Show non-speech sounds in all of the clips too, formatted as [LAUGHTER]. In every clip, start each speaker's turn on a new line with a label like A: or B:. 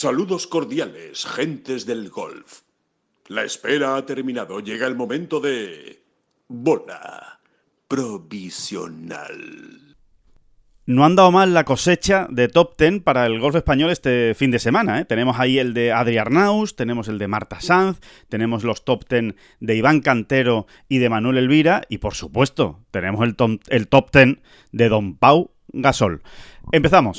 A: Saludos cordiales, gentes del golf. La espera ha terminado. Llega el momento de... Bola provisional.
B: No han dado mal la cosecha de top 10 para el golf español este fin de semana. ¿eh? Tenemos ahí el de Adri Arnaus, tenemos el de Marta Sanz, tenemos los top 10 de Iván Cantero y de Manuel Elvira y por supuesto tenemos el, el top 10 de Don Pau Gasol. Empezamos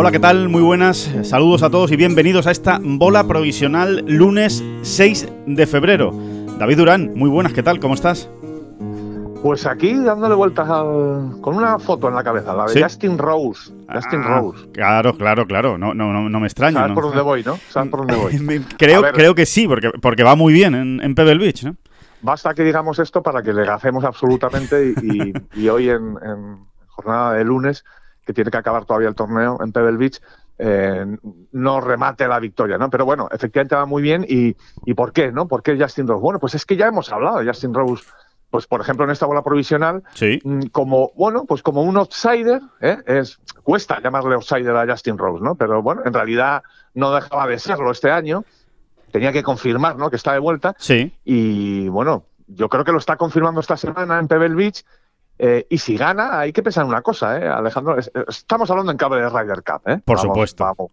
B: Hola, ¿qué tal? Muy buenas, saludos a todos y bienvenidos a esta bola provisional lunes 6 de febrero. David Durán, muy buenas, ¿qué tal? ¿Cómo estás?
C: Pues aquí dándole vueltas con una foto en la cabeza, la de Justin Rose. Justin ah, Rose.
B: Claro, claro, claro. No, no, no, me extraña.
C: ¿Sabes por dónde voy, no? ¿Sabes por dónde voy? [LAUGHS]
B: creo, creo que sí, porque, porque va muy bien en, Pebble Beach, ¿no?
C: Basta que digamos esto para que le gacemos absolutamente y, hoy en, jornada de lunes que tiene que acabar todavía el torneo en Pebble Beach, eh, no remate la victoria, ¿no? Pero bueno, efectivamente va muy bien. Y, ¿Y por qué, no? ¿Por qué Justin Rose? Bueno, pues es que ya hemos hablado de Justin Rose, pues por ejemplo en esta bola provisional, mm, como, bueno, pues como un outsider, ¿eh? es, cuesta llamarle outsider a Justin Rose, ¿no? Pero bueno, en realidad no dejaba de serlo este año. Tenía que confirmar, ¿no? Que está de vuelta.
B: Sí.
C: Y bueno, yo creo que lo está confirmando esta semana en Pebble Beach eh, y si gana, hay que pensar en una cosa, ¿eh, Alejandro. Estamos hablando en cable de Ryder Cup, ¿eh?
B: Por supuesto.
C: Vamos,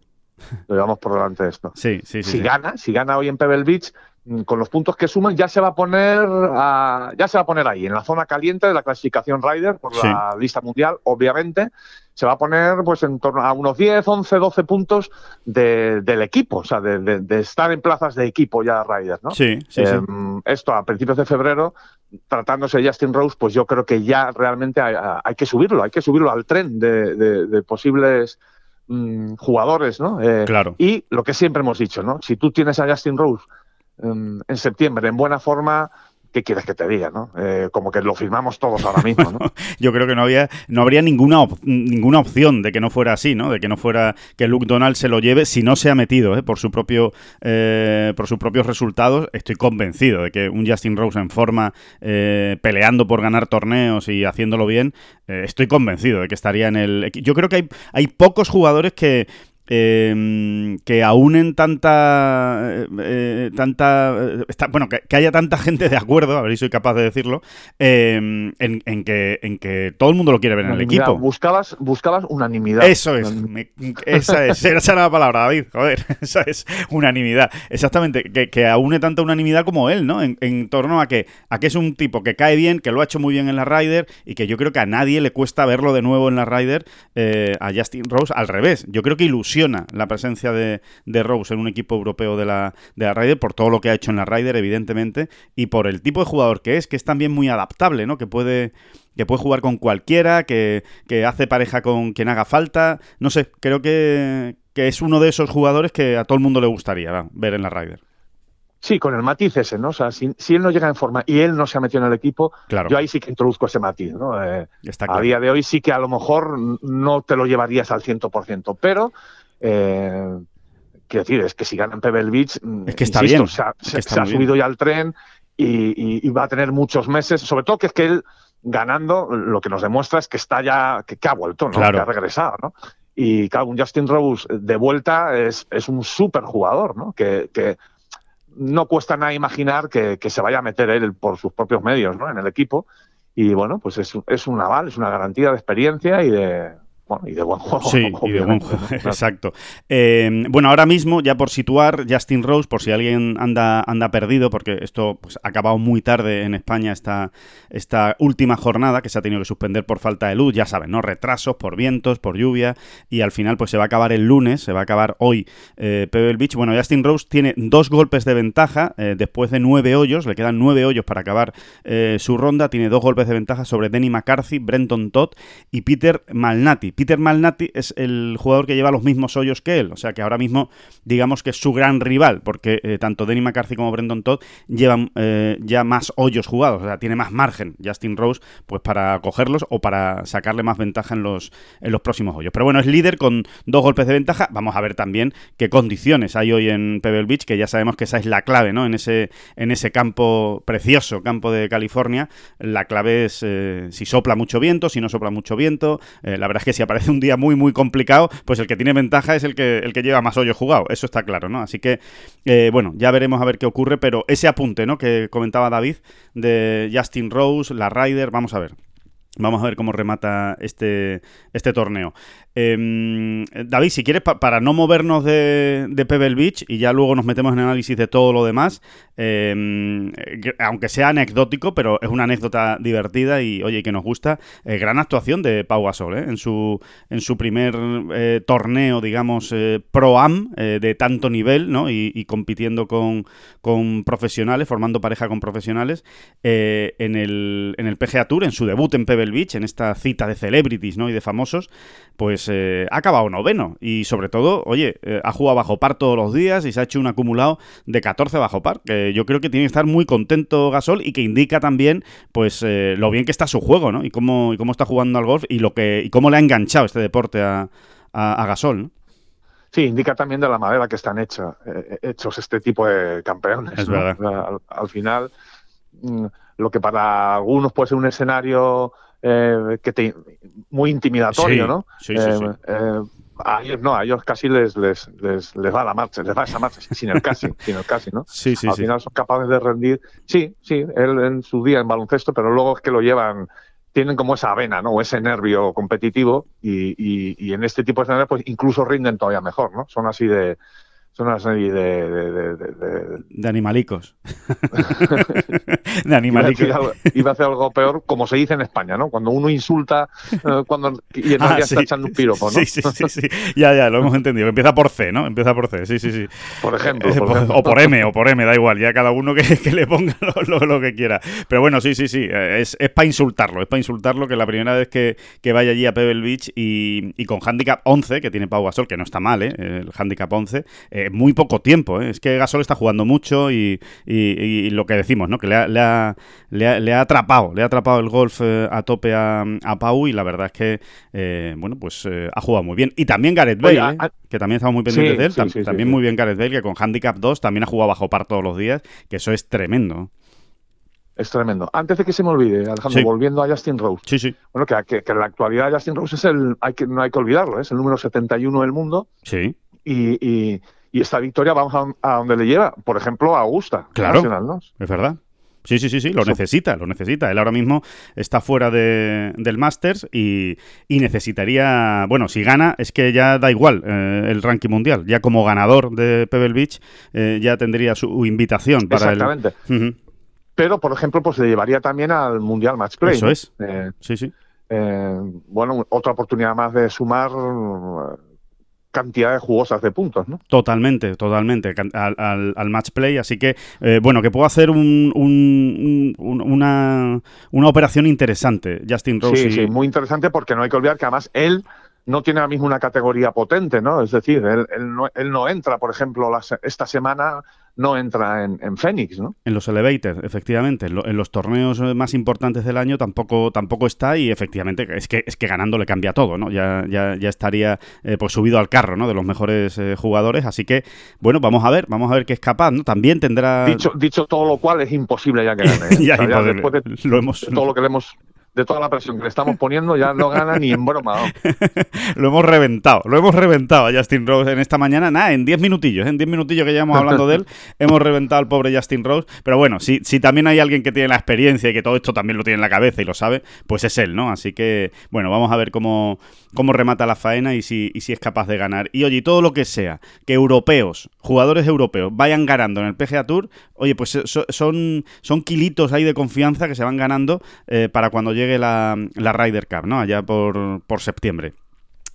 C: lo llevamos por delante de esto.
B: Sí, sí,
C: sí. Si gana, si gana hoy en Pebble Beach, con los puntos que suman, ya se va a poner ya se va a poner ahí, en la zona caliente de la clasificación Ryder, por la lista mundial, obviamente. Se va a poner pues en torno a unos 10, 11, 12 puntos del equipo, o sea, de, estar en plazas de equipo ya Ryder, ¿no?
B: Sí, sí, sí.
C: Em, esto a principios de febrero tratándose de Justin Rose, pues yo creo que ya realmente hay, que subirlo, hay que subirlo al tren de, posibles mm, jugadores, ¿no?
B: Eh, claro.
C: Y lo que siempre hemos dicho, ¿no? Si tú tienes a Justin Rose en septiembre en buena forma, ¿qué quieres que te diga? ¿no? Eh, como que lo firmamos todos ahora mismo. ¿no? [LAUGHS]
B: Yo creo que no había, no habría ninguna, ninguna opción de que no fuera así, ¿no? de que no fuera que Luke Donald se lo lleve si no se ha metido ¿eh? por, su propio, eh, por sus propios resultados. Estoy convencido de que un Justin Rose en forma, peleando por ganar torneos y haciéndolo bien, estoy convencido de que estaría en el... Yo creo que hay, hay pocos jugadores que eh, que aúnen tanta. Eh, tanta bueno, que, haya tanta [LAUGHS] gente de acuerdo, a ver si soy capaz de decirlo, em, en, que, en que todo el mundo lo quiere ver en el equipo.
C: Buscabas, buscabas unanimidad.
B: Eso es, esa es, esa era la palabra, David, joder, [LAUGHS] esa es unanimidad. Exactamente, que, que aúne tanta unanimidad como él, ¿no? En, torno a que, a que es un tipo que cae bien, que lo ha hecho muy bien en la Ryder y que yo creo que a nadie le cuesta verlo de nuevo en la Ryder, eh, a Justin Rose, al revés. Yo creo que ilusión la presencia de, de, Rose en un equipo europeo de la, de la Ryder por todo lo que ha hecho en la Ryder, evidentemente, y por el tipo de jugador que es, que es también muy adaptable, ¿no? Que puede que puede jugar con cualquiera, que, que hace pareja con quien haga falta. No sé, creo que, que, es uno de esos jugadores que a todo el mundo le gustaría ver en la Ryder.
C: Sí, con el matiz ese, ¿no? O sea, si, él no llega en forma y él no se ha metido en el equipo, yo ahí sí que introduzco ese matiz, ¿no? Eh, a día de hoy sí que a lo mejor no te lo llevarías al 100%, pero eh, quiero decir, es que si ganan Pebble Beach,
B: es que está bien.
C: se ha, subido ya al tren y, va a tener muchos meses. Sobre todo que es que él ganando lo que nos demuestra es que está ya, que, ha vuelto, ¿no? que ha regresado. ¿no? Y claro, un Justin Rose de vuelta es, es un súper jugador, ¿no? Que, que, no cuesta nada imaginar que, que, se vaya a meter él por sus propios medios ¿no? en el equipo. Y bueno, pues es, es un aval, es una garantía de experiencia y de, y de buen juego.
B: Sí, [LAUGHS] y de buen juego, [LAUGHS] exacto. Eh, bueno, ahora mismo, ya por situar, Justin Rose, por si alguien anda, anda perdido, porque esto pues, ha acabado muy tarde en España esta, esta última jornada, que se ha tenido que suspender por falta de luz, ya saben, ¿no? Retrasos por vientos, por lluvia, y al final pues se va a acabar el lunes, se va a acabar hoy eh, Pebble Beach. Bueno, Justin Rose tiene dos golpes de ventaja eh, después de nueve hoyos, le quedan nueve hoyos para acabar eh, su ronda, tiene dos golpes de ventaja sobre Denny McCarthy, Brenton Todd y Peter Malnati Peter Malnati es el jugador que lleva los mismos hoyos que él. O sea que ahora mismo, digamos que es su gran rival, porque eh, tanto Denny McCarthy como Brendan Todd llevan eh, ya más hoyos jugados. O sea, tiene más margen Justin Rose pues para cogerlos o para sacarle más ventaja en los, en los próximos hoyos. Pero bueno, es líder con dos golpes de ventaja. Vamos a ver también qué condiciones hay hoy en Pebble Beach, que ya sabemos que esa es la clave, ¿no? En ese, en ese campo precioso, campo de California, la clave es eh, si sopla mucho viento, si no sopla mucho viento. La verdad es que si aparece un día muy, muy complicado, pues el que tiene ventaja es el que, el que lleva más hoyo jugado. Eso está claro, ¿no? Así que, eh, bueno, ya veremos a ver qué ocurre, pero ese apunte, ¿no? Que comentaba David de Justin Rose, la Ryder, vamos a ver. Vamos a ver cómo remata este, este torneo. Em, David, si quieres, para no movernos de, Pebble Beach y ya luego nos metemos en análisis de todo lo demás, em, aunque sea anecdótico, pero es una anécdota divertida y, oye, que nos gusta, eh, gran actuación de Pau Gasol ¿eh? en, su, en su primer eh, torneo, digamos, pro-am de tanto nivel, ¿no? Y, compitiendo con, con, profesionales, formando pareja con profesionales en, el, en el PGA Tour, en su debut en Pebble Beach, en esta cita de celebrities, ¿no? Y de famosos, pues eh, ha acabado noveno. Y sobre todo, oye, eh, ha jugado bajo par todos los días y se ha hecho un acumulado de 14 bajo par. Yo creo que tiene que estar muy contento Gasol y que indica también, pues, eh, lo bien que está su juego, ¿no? Y cómo, y cómo está jugando al golf y lo que y cómo le ha enganchado este deporte a, a, Gasol, ¿no?
C: Sí, indica también de la manera que están hechos, hechos este tipo de campeones.
B: Es verdad.
C: Al, final, mm, lo que para algunos puede ser un escenario eh, que te, muy intimidatorio, ¿no?
B: Sí, sí, sí.
C: Eh, eh, a ellos no, a ellos casi les, les, les, va la marcha, les va esa marcha, sin el casi, [LAUGHS] sin el casi, ¿no?
B: Sí, sí,
C: Al final son capaces de rendir, sí, sí, él en su día en baloncesto, pero luego es que lo llevan, tienen como esa avena, ¿no? O ese nervio competitivo y, y, y en este tipo de escenarios pues incluso rinden todavía mejor, ¿no? Son así de, son una serie de... De,
B: de, de animalicos. de animalicos. [LAUGHS]
C: Iba a, hacer algo peor, como se dice en España, ¿no? Cuando uno insulta eh, cuando, y en realidad ah, está echando un piropo, ¿no?
B: Sí, sí, sí, sí. Ya, ya, lo hemos entendido. Empieza por C, ¿no? Empieza por C, sí, sí, sí.
C: Por ejemplo.
B: Eh, o por M, o por M, da igual. Ya cada uno que, que le ponga lo, lo, que quiera. Pero bueno, sí, sí, sí. Eh, es, es para insultarlo. Es para insultarlo que la primera vez que, que vaya allí a Pebble Beach y, y, con handicap 11, que tiene Pau Gasol, que no está mal, ¿eh? El handicap 11, eh, muy poco tiempo. ¿eh? Es que Gasol está jugando mucho y, lo que decimos, ¿no? Que le ha, le ha, le ha, atrapado, le ha atrapado el golf eh, a tope a, Pau y la verdad es que, eh, bueno, pues ha jugado muy bien. Y también Gareth Bale, que también estamos muy pendientes de él. también muy bien Gareth Bale, que con Handicap 2 también ha jugado bajo par todos los días, que eso es tremendo.
C: Es tremendo. Antes de que se me olvide, Alejandro, volviendo a Justin Rose.
B: Sí, sí.
C: Bueno, que, que, en la actualidad Justin Rose es el, hay que, no hay que olvidarlo, es el número 71 del mundo.
B: Sí.
C: y, y esta victoria vamos a, donde le lleva, por ejemplo, a Augusta.
B: Claro, ¿no? es verdad. Sí, sí, sí, sí, lo necesita, lo necesita. Él ahora mismo está fuera de, del Masters y, necesitaría, bueno, si gana es que ya da igual eh, el ranking mundial. Ya como ganador de Pebble Beach eh, ya tendría su invitación para
C: Exactamente. Pero, por ejemplo, pues le llevaría también al Mundial Match Play.
B: Eso es. Eh, sí, sí.
C: bueno, otra oportunidad más de sumar cantidades jugosas de puntos, ¿no?
B: Totalmente, totalmente, al, al, match play, así que, eh, bueno, que puedo hacer un, una, una operación interesante, Justin Rose.
C: Sí, sí, muy interesante porque no hay que olvidar que además él no tiene ahora mismo una categoría potente, ¿no? Es decir, él, no, él no, entra, por ejemplo, esta semana no entra en, en Phoenix, ¿no?
B: En los Elevated, efectivamente. En, los torneos más importantes del año tampoco, tampoco está y efectivamente es que, es que ganando le cambia todo, ¿no? Ya, ya, ya estaría eh, pues subido al carro, ¿no? De los mejores eh, jugadores. Así que, bueno, vamos a ver, vamos a ver qué es capaz, ¿no? También tendrá...
C: Dicho, dicho todo lo cual, es imposible ya que gane. ¿eh? [LAUGHS]
B: ya, después de, lo hemos...
C: todo lo que le hemos de toda la presión que le estamos poniendo, ya no gana ni en broma. [LAUGHS]
B: lo hemos reventado, lo hemos reventado a Justin Rose en esta mañana. Nada, en 10 minutillos, en 10 minutillos que llevamos hablando de él, [LAUGHS] hemos reventado al pobre Justin Rose. Pero bueno, si, si también hay alguien que tiene la experiencia y que todo esto también lo tiene en la cabeza y lo sabe, pues es él, ¿no? Así que, bueno, vamos a ver cómo, cómo remata la faena y si, y si es capaz de ganar. Y oye, todo lo que sea, que europeos, jugadores europeos, vayan ganando en el PGA Tour, oye, pues son, son kilitos ahí de confianza que se van ganando eh, para cuando llegue la, la Ryder Cup, ¿no? Allá por, por septiembre.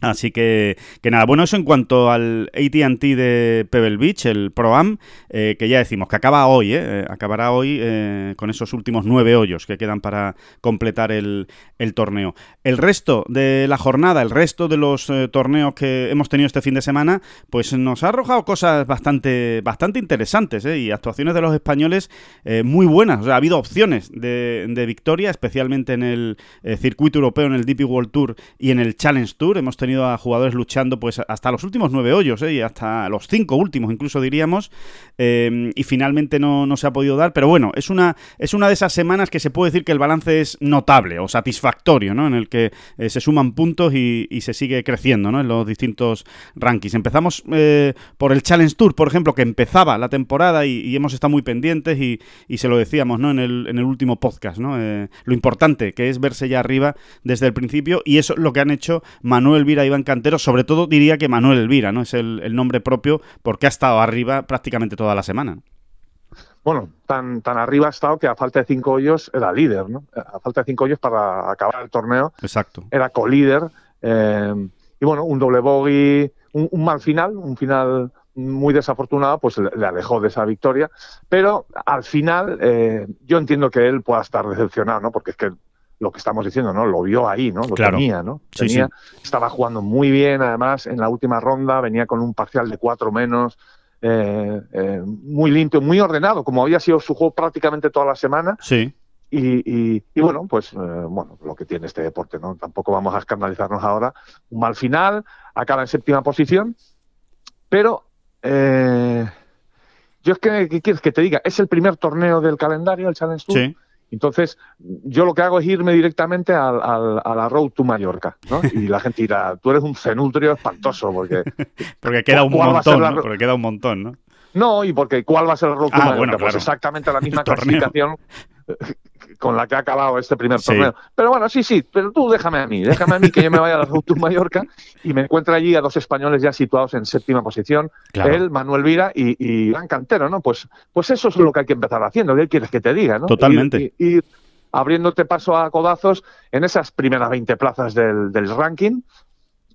B: Así que, que nada, bueno, eso en cuanto al ATT de Pebble Beach, el Pro Am, eh, que ya decimos que acaba hoy, eh, acabará hoy eh, con esos últimos nueve hoyos que quedan para completar el, torneo. El resto de la jornada, el resto de los torneos que hemos tenido este fin de semana, pues nos ha arrojado cosas bastante, bastante interesantes y actuaciones de los españoles muy buenas. O sea, ha habido opciones de, de victoria, especialmente en el circuito europeo, en el DP World Tour y en el Challenge Tour. Hemos tenido a jugadores luchando pues hasta los últimos nueve hoyos, ¿eh? y hasta los cinco últimos incluso diríamos, eh, y finalmente no, no, se ha podido dar, pero bueno, es una, es una de esas semanas que se puede decir que el balance es notable o satisfactorio, ¿no? En el que eh, se suman puntos y, se sigue creciendo, ¿no? En los distintos rankings. Empezamos por el Challenge Tour, por ejemplo, que empezaba la temporada y, hemos estado muy pendientes y, y, se lo decíamos, ¿no? En el, en el último podcast, ¿no? lo importante que es verse ya arriba desde el principio y eso es lo que han hecho Manuel Vira Iván Cantero, sobre todo diría que Manuel Elvira, ¿no? Es el, nombre propio porque ha estado arriba prácticamente toda la semana.
C: Bueno, tan, tan arriba ha estado que a falta de cinco hoyos era líder, ¿no? A falta de cinco hoyos para acabar el torneo.
B: Exacto.
C: Era co-líder. Eh, y bueno, un doble bogey, un, mal final, un final muy desafortunado, pues le, alejó de esa victoria. Pero al final, eh, yo entiendo que él pueda estar decepcionado, ¿no? Porque es que lo que estamos diciendo, ¿no? Lo vio ahí, ¿no? Lo tenía, ¿no? Tenía, Estaba jugando muy bien, además, en la última ronda venía con un parcial de cuatro menos, eh, eh, muy limpio, muy ordenado, como había sido su juego prácticamente toda la semana.
B: Sí.
C: Y, y, bueno, pues eh, bueno, lo que tiene este deporte, ¿no? Tampoco vamos a escandalizarnos ahora. Un mal final, acaba en séptima posición, pero yo es que, ¿qué quieres que te diga? Es el primer torneo del calendario, el Challenge Tour. Sí entonces, yo lo que hago es irme directamente al, a la Road to Mallorca, ¿no? Y la gente dirá, tú eres un cenutrio espantoso, porque... [LAUGHS]
B: porque queda un montón, ¿no? Porque queda un montón, ¿no?
C: No, y porque ¿cuál va a ser la Road to ah, Mallorca? Pues exactamente la misma [LAUGHS] clasificación [LAUGHS] con la que ha acabado este primer torneo. Pero bueno, sí, sí, pero tú déjame a mí, déjame a mí que yo me vaya a la Tour Mallorca y me encuentre allí a dos españoles ya situados en séptima posición, él, Manuel Vira y, y Gran Cantero, ¿no? Pues, pues eso es lo que hay que empezar haciendo, ¿qué quieres que te diga, no?
B: Totalmente.
C: Ir, abriéndote paso a codazos en esas primeras 20 plazas del, del ranking,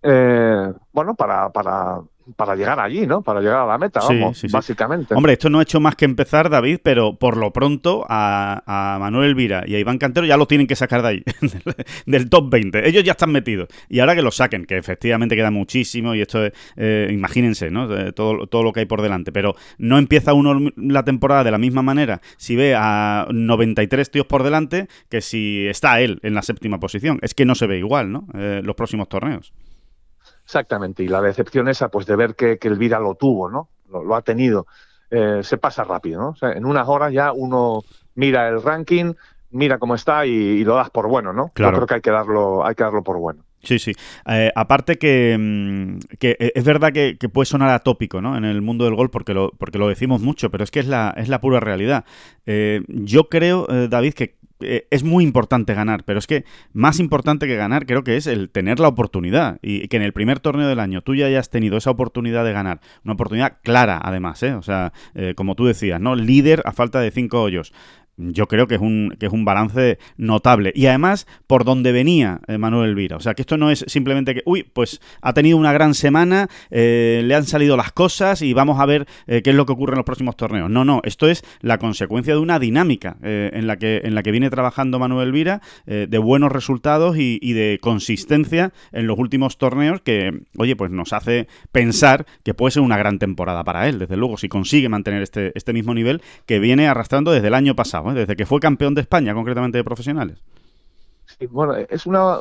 C: eh, bueno, para, para para llegar allí, ¿no? Para llegar a la meta, vamos, básicamente.
B: Hombre, esto no ha hecho más que empezar, David, pero por lo pronto a, Manuel Elvira y a Iván Cantero ya lo tienen que sacar de ahí, [LAUGHS] del, top 20. Ellos ya están metidos. Y ahora que lo saquen, que efectivamente queda muchísimo y esto es, eh, imagínense, ¿no? Todo, todo lo que hay por delante. Pero no empieza uno la temporada de la misma manera si ve a 93 tíos por delante que si está él en la séptima posición. Es que no se ve igual, ¿no? Eh, los próximos torneos.
C: Exactamente, y la decepción esa, pues de ver que, que Elvira lo tuvo, ¿no? Lo, ha tenido. Eh, se pasa rápido, ¿no? O sea, en unas horas ya uno mira el ranking, mira cómo está y, lo das por bueno, ¿no?
B: Claro.
C: Yo creo que hay que darlo, hay que darlo por bueno.
B: Sí, sí. Eh, aparte que, mm, que, es verdad que, puede sonar atópico ¿no? en el mundo del gol porque lo, porque lo decimos mucho, pero es que es la, es la pura realidad. Eh, yo creo, David, que eh, es muy importante ganar, pero es que más importante que ganar creo que es el tener la oportunidad y que en el primer torneo del año tú ya hayas tenido esa oportunidad de ganar, una oportunidad clara además, ¿eh? o sea, eh, como tú decías, ¿no? Líder a falta de cinco hoyos yo creo que es un, que es un balance notable. Y además, por donde venía eh, Manuel Elvira. O sea, que esto no es simplemente que, uy, pues ha tenido una gran semana, eh, le han salido las cosas y vamos a ver eh, qué es lo que ocurre en los próximos torneos. No, no, esto es la consecuencia de una dinámica en, la que, en la que viene trabajando Manuel Elvira, de buenos resultados y, y, de consistencia en los últimos torneos que, oye, pues nos hace pensar que puede ser una gran temporada para él, desde luego, si consigue mantener este, este mismo nivel que viene arrastrando desde el año pasado desde que fue campeón de España, concretamente de profesionales.
C: Sí, bueno, es una,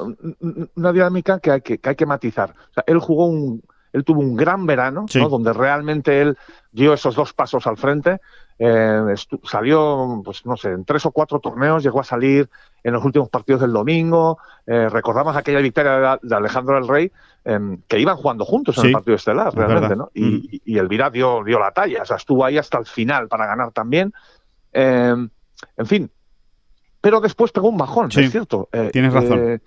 C: una dinámica que hay que, hay que matizar. O sea, él jugó un, él tuvo un gran verano, donde realmente él dio esos dos pasos al frente. Eh, salió, pues no sé, en tres o cuatro torneos, llegó a salir en los últimos partidos del domingo. Eh, recordamos aquella victoria de, Alejandro del Rey, em, que iban jugando juntos en el partido estelar, realmente, ¿no? Y, mm. y, Elvira dio, dio la talla, o sea, estuvo ahí hasta el final para ganar también. En fin, pero después pegó un bajón, es cierto.
B: Eh, tienes razón. Eh,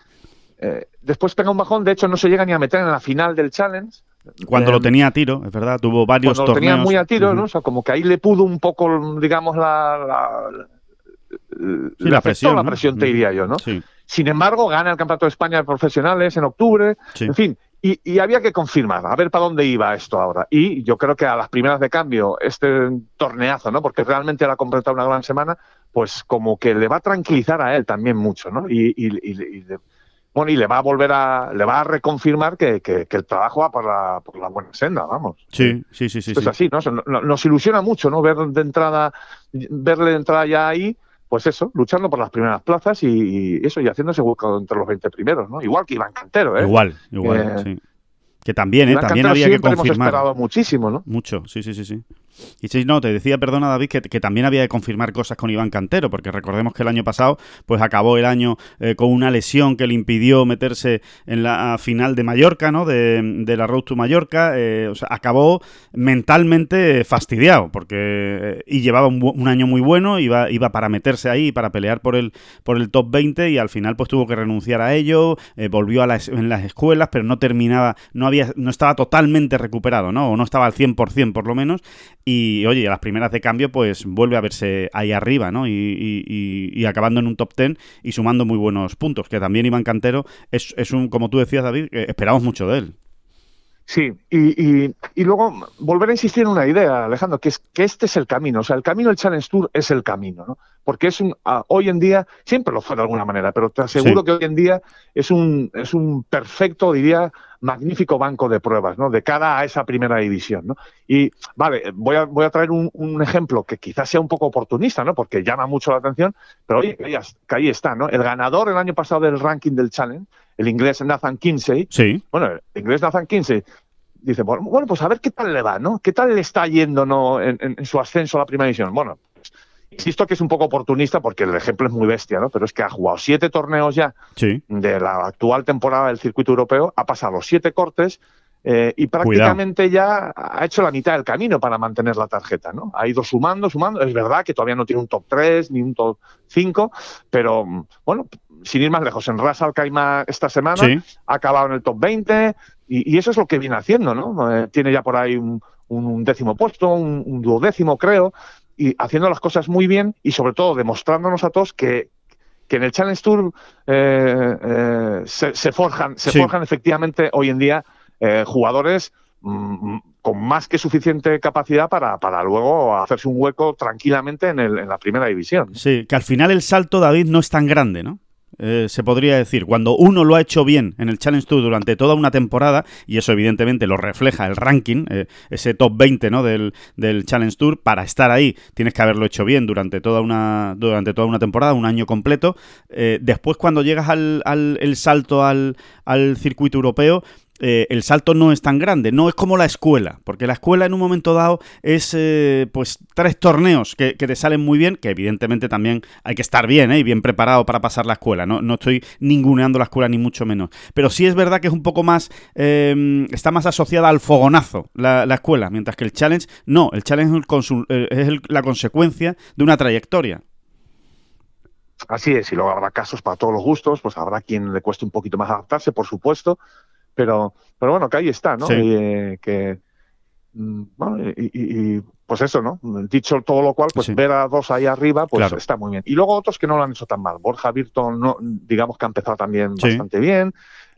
C: eh, después pega un bajón, de hecho no se llega ni a meter en la final del Challenge.
B: Cuando lo tenía a tiro, es verdad, tuvo varios
C: cuando
B: torneos.
C: lo tenía muy a tiro, ¿no? O sea, como que ahí le pudo un poco, digamos, la,
B: la, presión,
C: la presión, te diría yo, ¿no? Sin embargo, gana el Campeonato de España de Profesionales en octubre, en fin, y, había que confirmar, a ver para dónde iba esto ahora. Y yo creo que a las primeras de cambio, este torneazo, ¿no? Porque realmente él ha completado una gran semana, pues como que le va a tranquilizar a él también mucho, ¿no? Y, y, bueno, y le va a volver a, le va a reconfirmar que, que, el trabajo va por la, por la buena senda, vamos.
B: Sí, sí, sí, sí.
C: es así, ¿no? Nos ilusiona mucho, ¿no? Ver de entrada, verle de entrada ya ahí, pues eso, luchando por las primeras plazas y, eso, y haciéndose hueco entre los 20 primeros, ¿no? Igual que Iván Cantero, ¿eh?
B: Igual, igual, eh, sí. Que también, ¿eh? También había que confirmar. hemos
C: esperado muchísimo, ¿no?
B: Mucho, sí, sí, sí, sí. Y sí, no, te decía, perdona David, que, también había que confirmar cosas con Iván Cantero, porque recordemos que el año pasado, pues acabó el año eh, con una lesión que le impidió meterse en la final de Mallorca, ¿no? De, la Road to Mallorca, eh, o sea, acabó mentalmente fastidiado, porque eh, y llevaba un, año muy bueno, iba, iba para meterse ahí, para pelear por el, por el top 20 y al final pues tuvo que renunciar a ello, volvió a las, en las escuelas, pero no terminaba, no había, no estaba totalmente recuperado, ¿no? O no estaba al 100% por lo menos, oye, a las primeras de cambio, pues vuelve a verse ahí arriba, ¿no? Y, acabando en un top ten y sumando muy buenos puntos. Que también Iván Cantero es, es un, como tú decías, David, esperamos mucho de él.
C: Sí, y, y, luego volver a insistir en una idea, Alejandro, que es que este es el camino. O sea, el camino del Challenge Tour es el camino, ¿no? Porque es un, hoy en día, siempre lo fue de alguna manera, pero te aseguro que hoy en día es un, es un perfecto, diría, magnífico banco de pruebas, ¿no? De cara a esa primera división, ¿no? Y, vale, voy a, voy a traer un, un ejemplo que quizás sea un poco oportunista, ¿no? Porque llama mucho la atención, pero oye, que ahí está, ¿no? El ganador el año pasado del ranking del Challenge el inglés Nathan Kinsey.
B: Sí.
C: Bueno, el inglés Nathan Kinsey dice, bueno, pues a ver qué tal le va, ¿no? ¿Qué tal le está yendo ¿no? en, su ascenso a la primera división? Bueno, insisto que es un poco oportunista porque el ejemplo es muy bestia, ¿no? Pero es que ha jugado siete torneos ya de la actual temporada del circuito europeo, ha pasado siete cortes eh, y prácticamente ya ha hecho la mitad del camino para mantener la tarjeta, ¿no? Ha ido sumando, sumando. Es verdad que todavía no tiene un top 3 ni un top 5, pero bueno, sin ir más lejos, en Ras Al Khaimah esta semana ha acabado en el top 20 y, eso es lo que viene haciendo, ¿no? Eh, tiene ya por ahí un, décimo puesto, un, duodécimo creo, y haciendo las cosas muy bien y sobre todo demostrándonos a todos que, en el Challenge Tour eh, eh, se, forjan, se forjan efectivamente hoy en día jugadores mm, con más que suficiente capacidad para, para luego hacerse un hueco tranquilamente en, el, en la primera división.
B: Sí, que al final el salto, David, no es tan grande, ¿no? Eh, se podría decir, cuando uno lo ha hecho bien en el Challenge Tour durante toda una temporada, y eso evidentemente lo refleja el ranking, eh, ese top 20 ¿no? del, del, Challenge Tour, para estar ahí tienes que haberlo hecho bien durante toda una, durante toda una temporada, un año completo. Eh, después cuando llegas al, al el salto al, al circuito europeo, eh, el salto no es tan grande, no es como la escuela, porque la escuela en un momento dado es eh, pues tres torneos que, te salen muy bien, que evidentemente también hay que estar bien ¿eh? y bien preparado para pasar la escuela, no, no estoy ninguneando la escuela ni mucho menos, pero sí es verdad que es un poco más, está más asociada al fogonazo la, escuela, mientras que el challenge no, el challenge es, la consecuencia de una trayectoria.
C: Así es, y luego habrá casos para todos los gustos, pues habrá quien le cueste un poquito más adaptarse, por supuesto, pero, pero bueno, que ahí está, ¿no? Y, eh, que, mm, y, pues eso, ¿no? Dicho todo lo cual, pues ver a dos ahí arriba, pues está muy bien. Y luego otros que no lo han hecho tan mal. Borja Virton, no, digamos que ha empezado también bastante bien.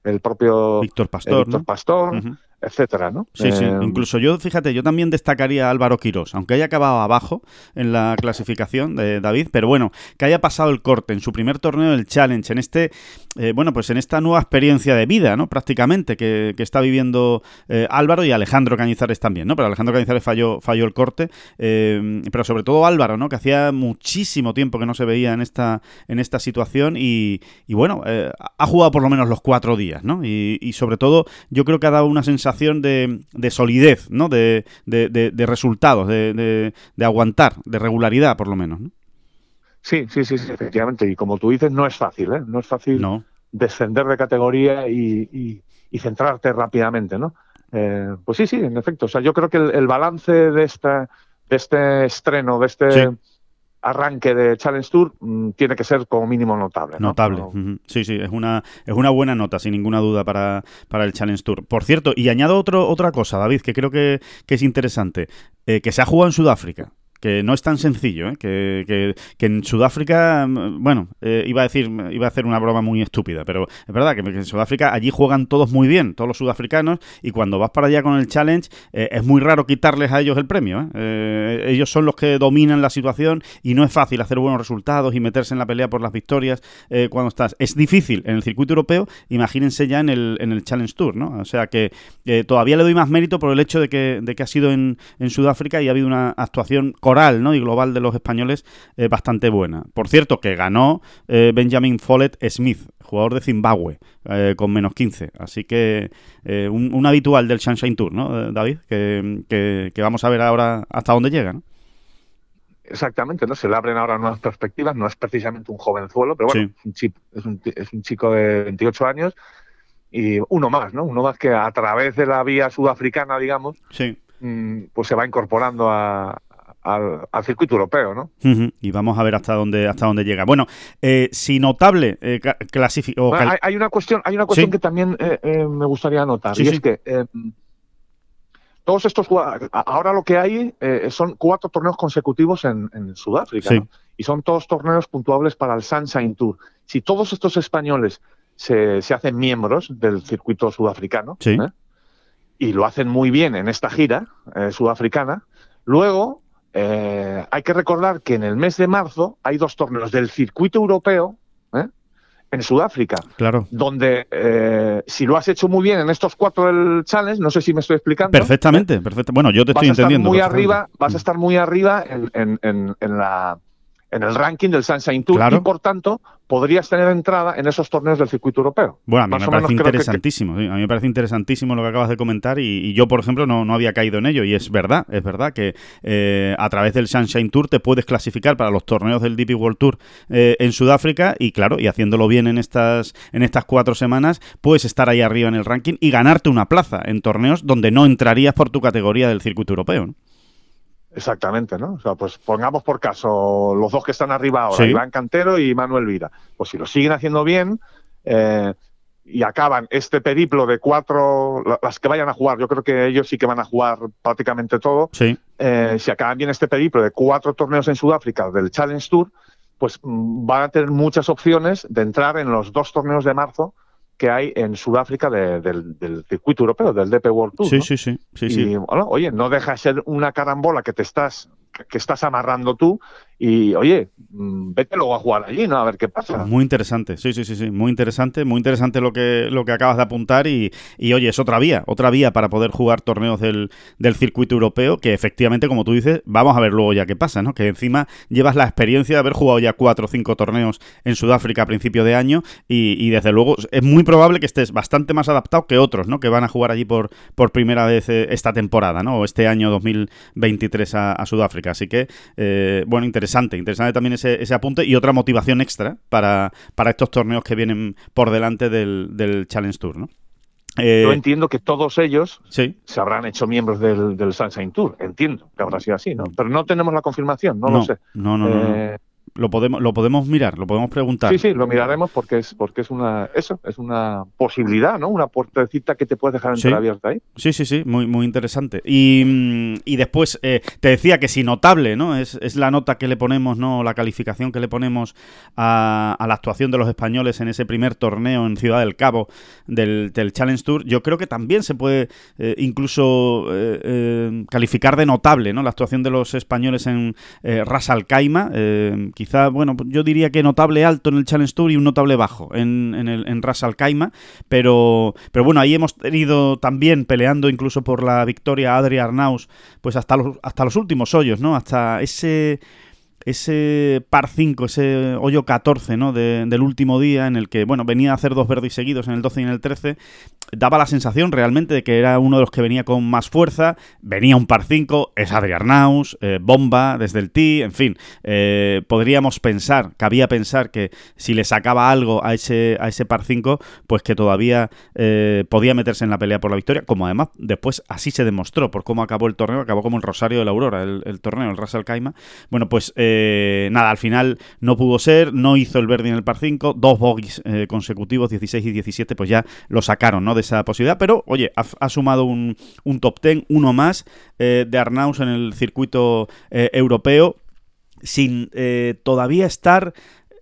C: El propio
B: Víctor Pastor.
C: Víctor Pastor etcétera, ¿no?
B: Sí, sí. Eh, Incluso yo, fíjate, yo también destacaría a Álvaro Quirós, aunque haya acabado abajo en la clasificación de David, pero bueno, que haya pasado el corte en su primer torneo del Challenge, en este, eh, bueno, pues en esta nueva experiencia de vida, ¿no? Prácticamente, que, está viviendo eh, Álvaro y Alejandro Cañizares también, ¿no? Pero Alejandro Cañizares falló, falló el corte, pero sobre todo Álvaro, ¿no? Que hacía muchísimo tiempo que no se veía en esta, en esta situación y, bueno, ha jugado por lo menos los cuatro días, ¿no? y sobre todo yo creo que ha dado una sensación de, solidez, ¿no? De, resultados, de, aguantar, de regularidad, por lo menos, ¿no?
C: Sí, sí, sí, efectivamente. Y como tú dices, no es fácil, ¿eh? No es fácil descender de categoría y, centrarte rápidamente, ¿no? Eh, pues sí, sí, en efecto. O sea, yo creo que el, balance de, esta, de este estreno, de este arranque de Challenge Tour mm, tiene que ser como mínimo notable.
B: Notable. Sí, sí, es una, es una buena nota, sin ninguna duda, para, para el Challenge Tour. Por cierto, y añado otro, otra cosa, David, que creo que, es interesante, eh, que se ha jugado en Sudáfrica que no es tan sencillo, ¿eh? que, que, que, en Sudáfrica, mm, bueno, eh, iba a decir, iba a hacer una broma muy estúpida, pero es verdad que en Sudáfrica allí juegan todos muy bien, todos los sudafricanos, y cuando vas para allá con el challenge, eh, es muy raro quitarles a ellos el premio. ¿eh? Ellos son los que dominan la situación y no es fácil hacer buenos resultados y meterse en la pelea por las victorias cuando estás. Es difícil en el circuito europeo, imagínense ya en el, en el Challenge Tour, ¿no? O sea que todavía le doy más mérito por el hecho de que, de que ha sido en, en Sudáfrica y ha habido una actuación coral ¿no? y global de los españoles eh, bastante buena. Por cierto, que ganó eh, Benjamin Follett Smith, jugador de Zimbabue, eh, con menos 15. Así que eh, un, un habitual del Sunshine Tour, ¿no, David? Que, que- que vamos a ver ahora hasta dónde llega, ¿no?
C: Exactamente, ¿no? Se le abren ahora nuevas perspectivas. No es precisamente un jovenzuelo, pero bueno,
B: Sí.
C: es, un chip- es, un, ti- es un chico de 28 años y uno más, ¿no? Uno más que a través de la vía sudafricana, digamos,
B: Sí.
C: mm, pues se va incorporando a- al, al circuito europeo, ¿no?
B: Y vamos a ver hasta dónde hasta dónde llega. Bueno, eh, si notable eh,
C: Bueno,
B: cal-
C: hay, hay una cuestión, hay una cuestión
B: Sí.
C: que también eh, eh, me gustaría anotar,
B: Sí,
C: y
B: sí.
C: es que eh, todos estos ahora lo que hay eh, son cuatro torneos consecutivos en, en Sudáfrica, y son todos torneos puntuables para el Sunshine Tour. Si todos estos españoles se, se hacen miembros del circuito sudafricano y lo hacen muy bien en esta gira sudafricana, luego eh, hay que recordar que en el mes de marzo hay dos torneos del circuito europeo ¿eh? en Sudáfrica
B: claro.
C: donde eh, si lo has hecho muy bien en estos cuatro del challenge, no sé si me estoy explicando.
B: Perfectamente, perfecto. Bueno, yo te
C: Vas
B: estoy
C: a estar
B: entendiendo.
C: muy arriba, vas a estar muy arriba en, en- en- en la en el ranking del Sunshine Tour
B: Claro.
C: y por tanto podrías tener entrada en esos torneos del circuito europeo.
B: Bueno, a mí
C: Más
B: me parece
C: que-
B: interesantísimo. sí, A mí me parece interesantísimo lo que acabas de comentar y, y yo, por ejemplo, no, no había caído en ello. Y es verdad, es verdad que eh, a través del Sunshine Tour te puedes clasificar para los torneos del DP World Tour eh, en Sudáfrica y, claro, y haciéndolo bien en estas, en estas cuatro semanas, puedes estar ahí arriba en el ranking y ganarte una plaza en torneos donde no entrarías por tu categoría del circuito europeo. ¿no?
C: Exactamente, ¿no? O sea, pues pongamos por caso los dos que están arriba ahora,
B: Sí.
C: Iván Cantero y Manuel Vira. Pues si lo siguen haciendo bien eh, y acaban este periplo de cuatro, la- las que vayan a jugar, yo creo que ellos sí que van a jugar prácticamente todo,
B: Sí,
C: eh, si acaban bien este periplo de cuatro torneos en Sudáfrica del Challenge Tour, pues mm, van a tener muchas opciones de entrar en los dos torneos de marzo que hay en Sudáfrica de- del, del circuito europeo, del DP World Tour.
B: sí,
C: ¿no?
B: sí, sí, sí,
C: y
B: sí.
C: bueno, oye, no deja de ser una carambola que te estás que- que estás amarrando tú y oye, mm, vete luego a jugar allí, ¿no? A ver qué pasa.
B: Muy interesante, sí, sí, sí, sí, muy interesante, muy interesante lo que, lo que acabas de apuntar y, y, oye, es otra vía, otra vía para poder jugar torneos del, del circuito europeo que efectivamente, como tú dices, vamos a ver luego ya qué pasa, ¿no? Que encima llevas la experiencia de haber jugado ya cuatro o cinco torneos en Sudáfrica a principio de año y, y desde luego es muy probable que estés bastante más adaptado que otros, ¿no? Que van a jugar allí por, por primera vez eh, esta temporada, ¿no? O este año 2023 a, a Sudáfrica. Así que, eh, bueno, interesante, interesante también ese, ese apunte y otra motivación extra para, para estos torneos que vienen por delante del, del Challenge Tour, ¿no? Eh,
C: Yo entiendo que todos ellos
B: sí,
C: se habrán hecho miembros del, del Sunshine Tour. Entiendo que habrá sido así, ¿no? Pero no tenemos la confirmación, no, lo sé.
B: No, no, no, no. Lo, podemos, lo podemos mirar, lo podemos preguntar.
C: sí, sí, lo miraremos porque es porque es una eso, es una posibilidad, ¿no? Una puertecita que te puedes dejar
B: Sí.
C: entreabierta ahí.
B: Sí, sí, sí, muy, muy interesante. Y, mm, y después eh, te decía que si notable, ¿no? Es, es la nota que le ponemos, ¿no? La calificación que le ponemos a, a la actuación de los españoles en ese primer torneo en Ciudad del Cabo del, del Challenge Tour. Yo creo que también se puede eh, incluso eh, calificar de notable, ¿no? La actuación de los españoles en Ras Al Khaimah. Quizá, bueno, yo diría que notable alto en el Challenge Tour y un notable bajo en, en, el, en Ras Al. Pero, pero bueno, ahí hemos tenido también peleando incluso por la victoria Adri Arnaus, pues hasta los, hasta los últimos hoyos, ¿no? Hasta ese ese par 5, ese hoyo 14 ¿no? De- del último día en el que, bueno, venía a hacer dos verdes seguidos en el 12 y en el 13, daba la sensación realmente de que era uno de los que venía con más fuerza, venía un par 5, es Adrián Naus, eh, bomba desde el tee, en fin, eh, podríamos pensar, cabía pensar que si le sacaba algo a ese, a ese par 5, pues que todavía eh, podía meterse en la pelea por la victoria, como además después así se demostró por cómo acabó el torneo, acabó como el Rosario de la Aurora, el, torneo, el Ras Al Khaimah. Bueno, pues... eh, Eh, nada, al final no pudo ser, no hizo el verde en el par 5, dos bogies eh, consecutivos, 16 y 17, pues ya lo sacaron ¿no? de esa posibilidad. Pero, oye, ha, sumado un, un, top 10, uno más de Arnaus en el circuito europeo, sin todavía estar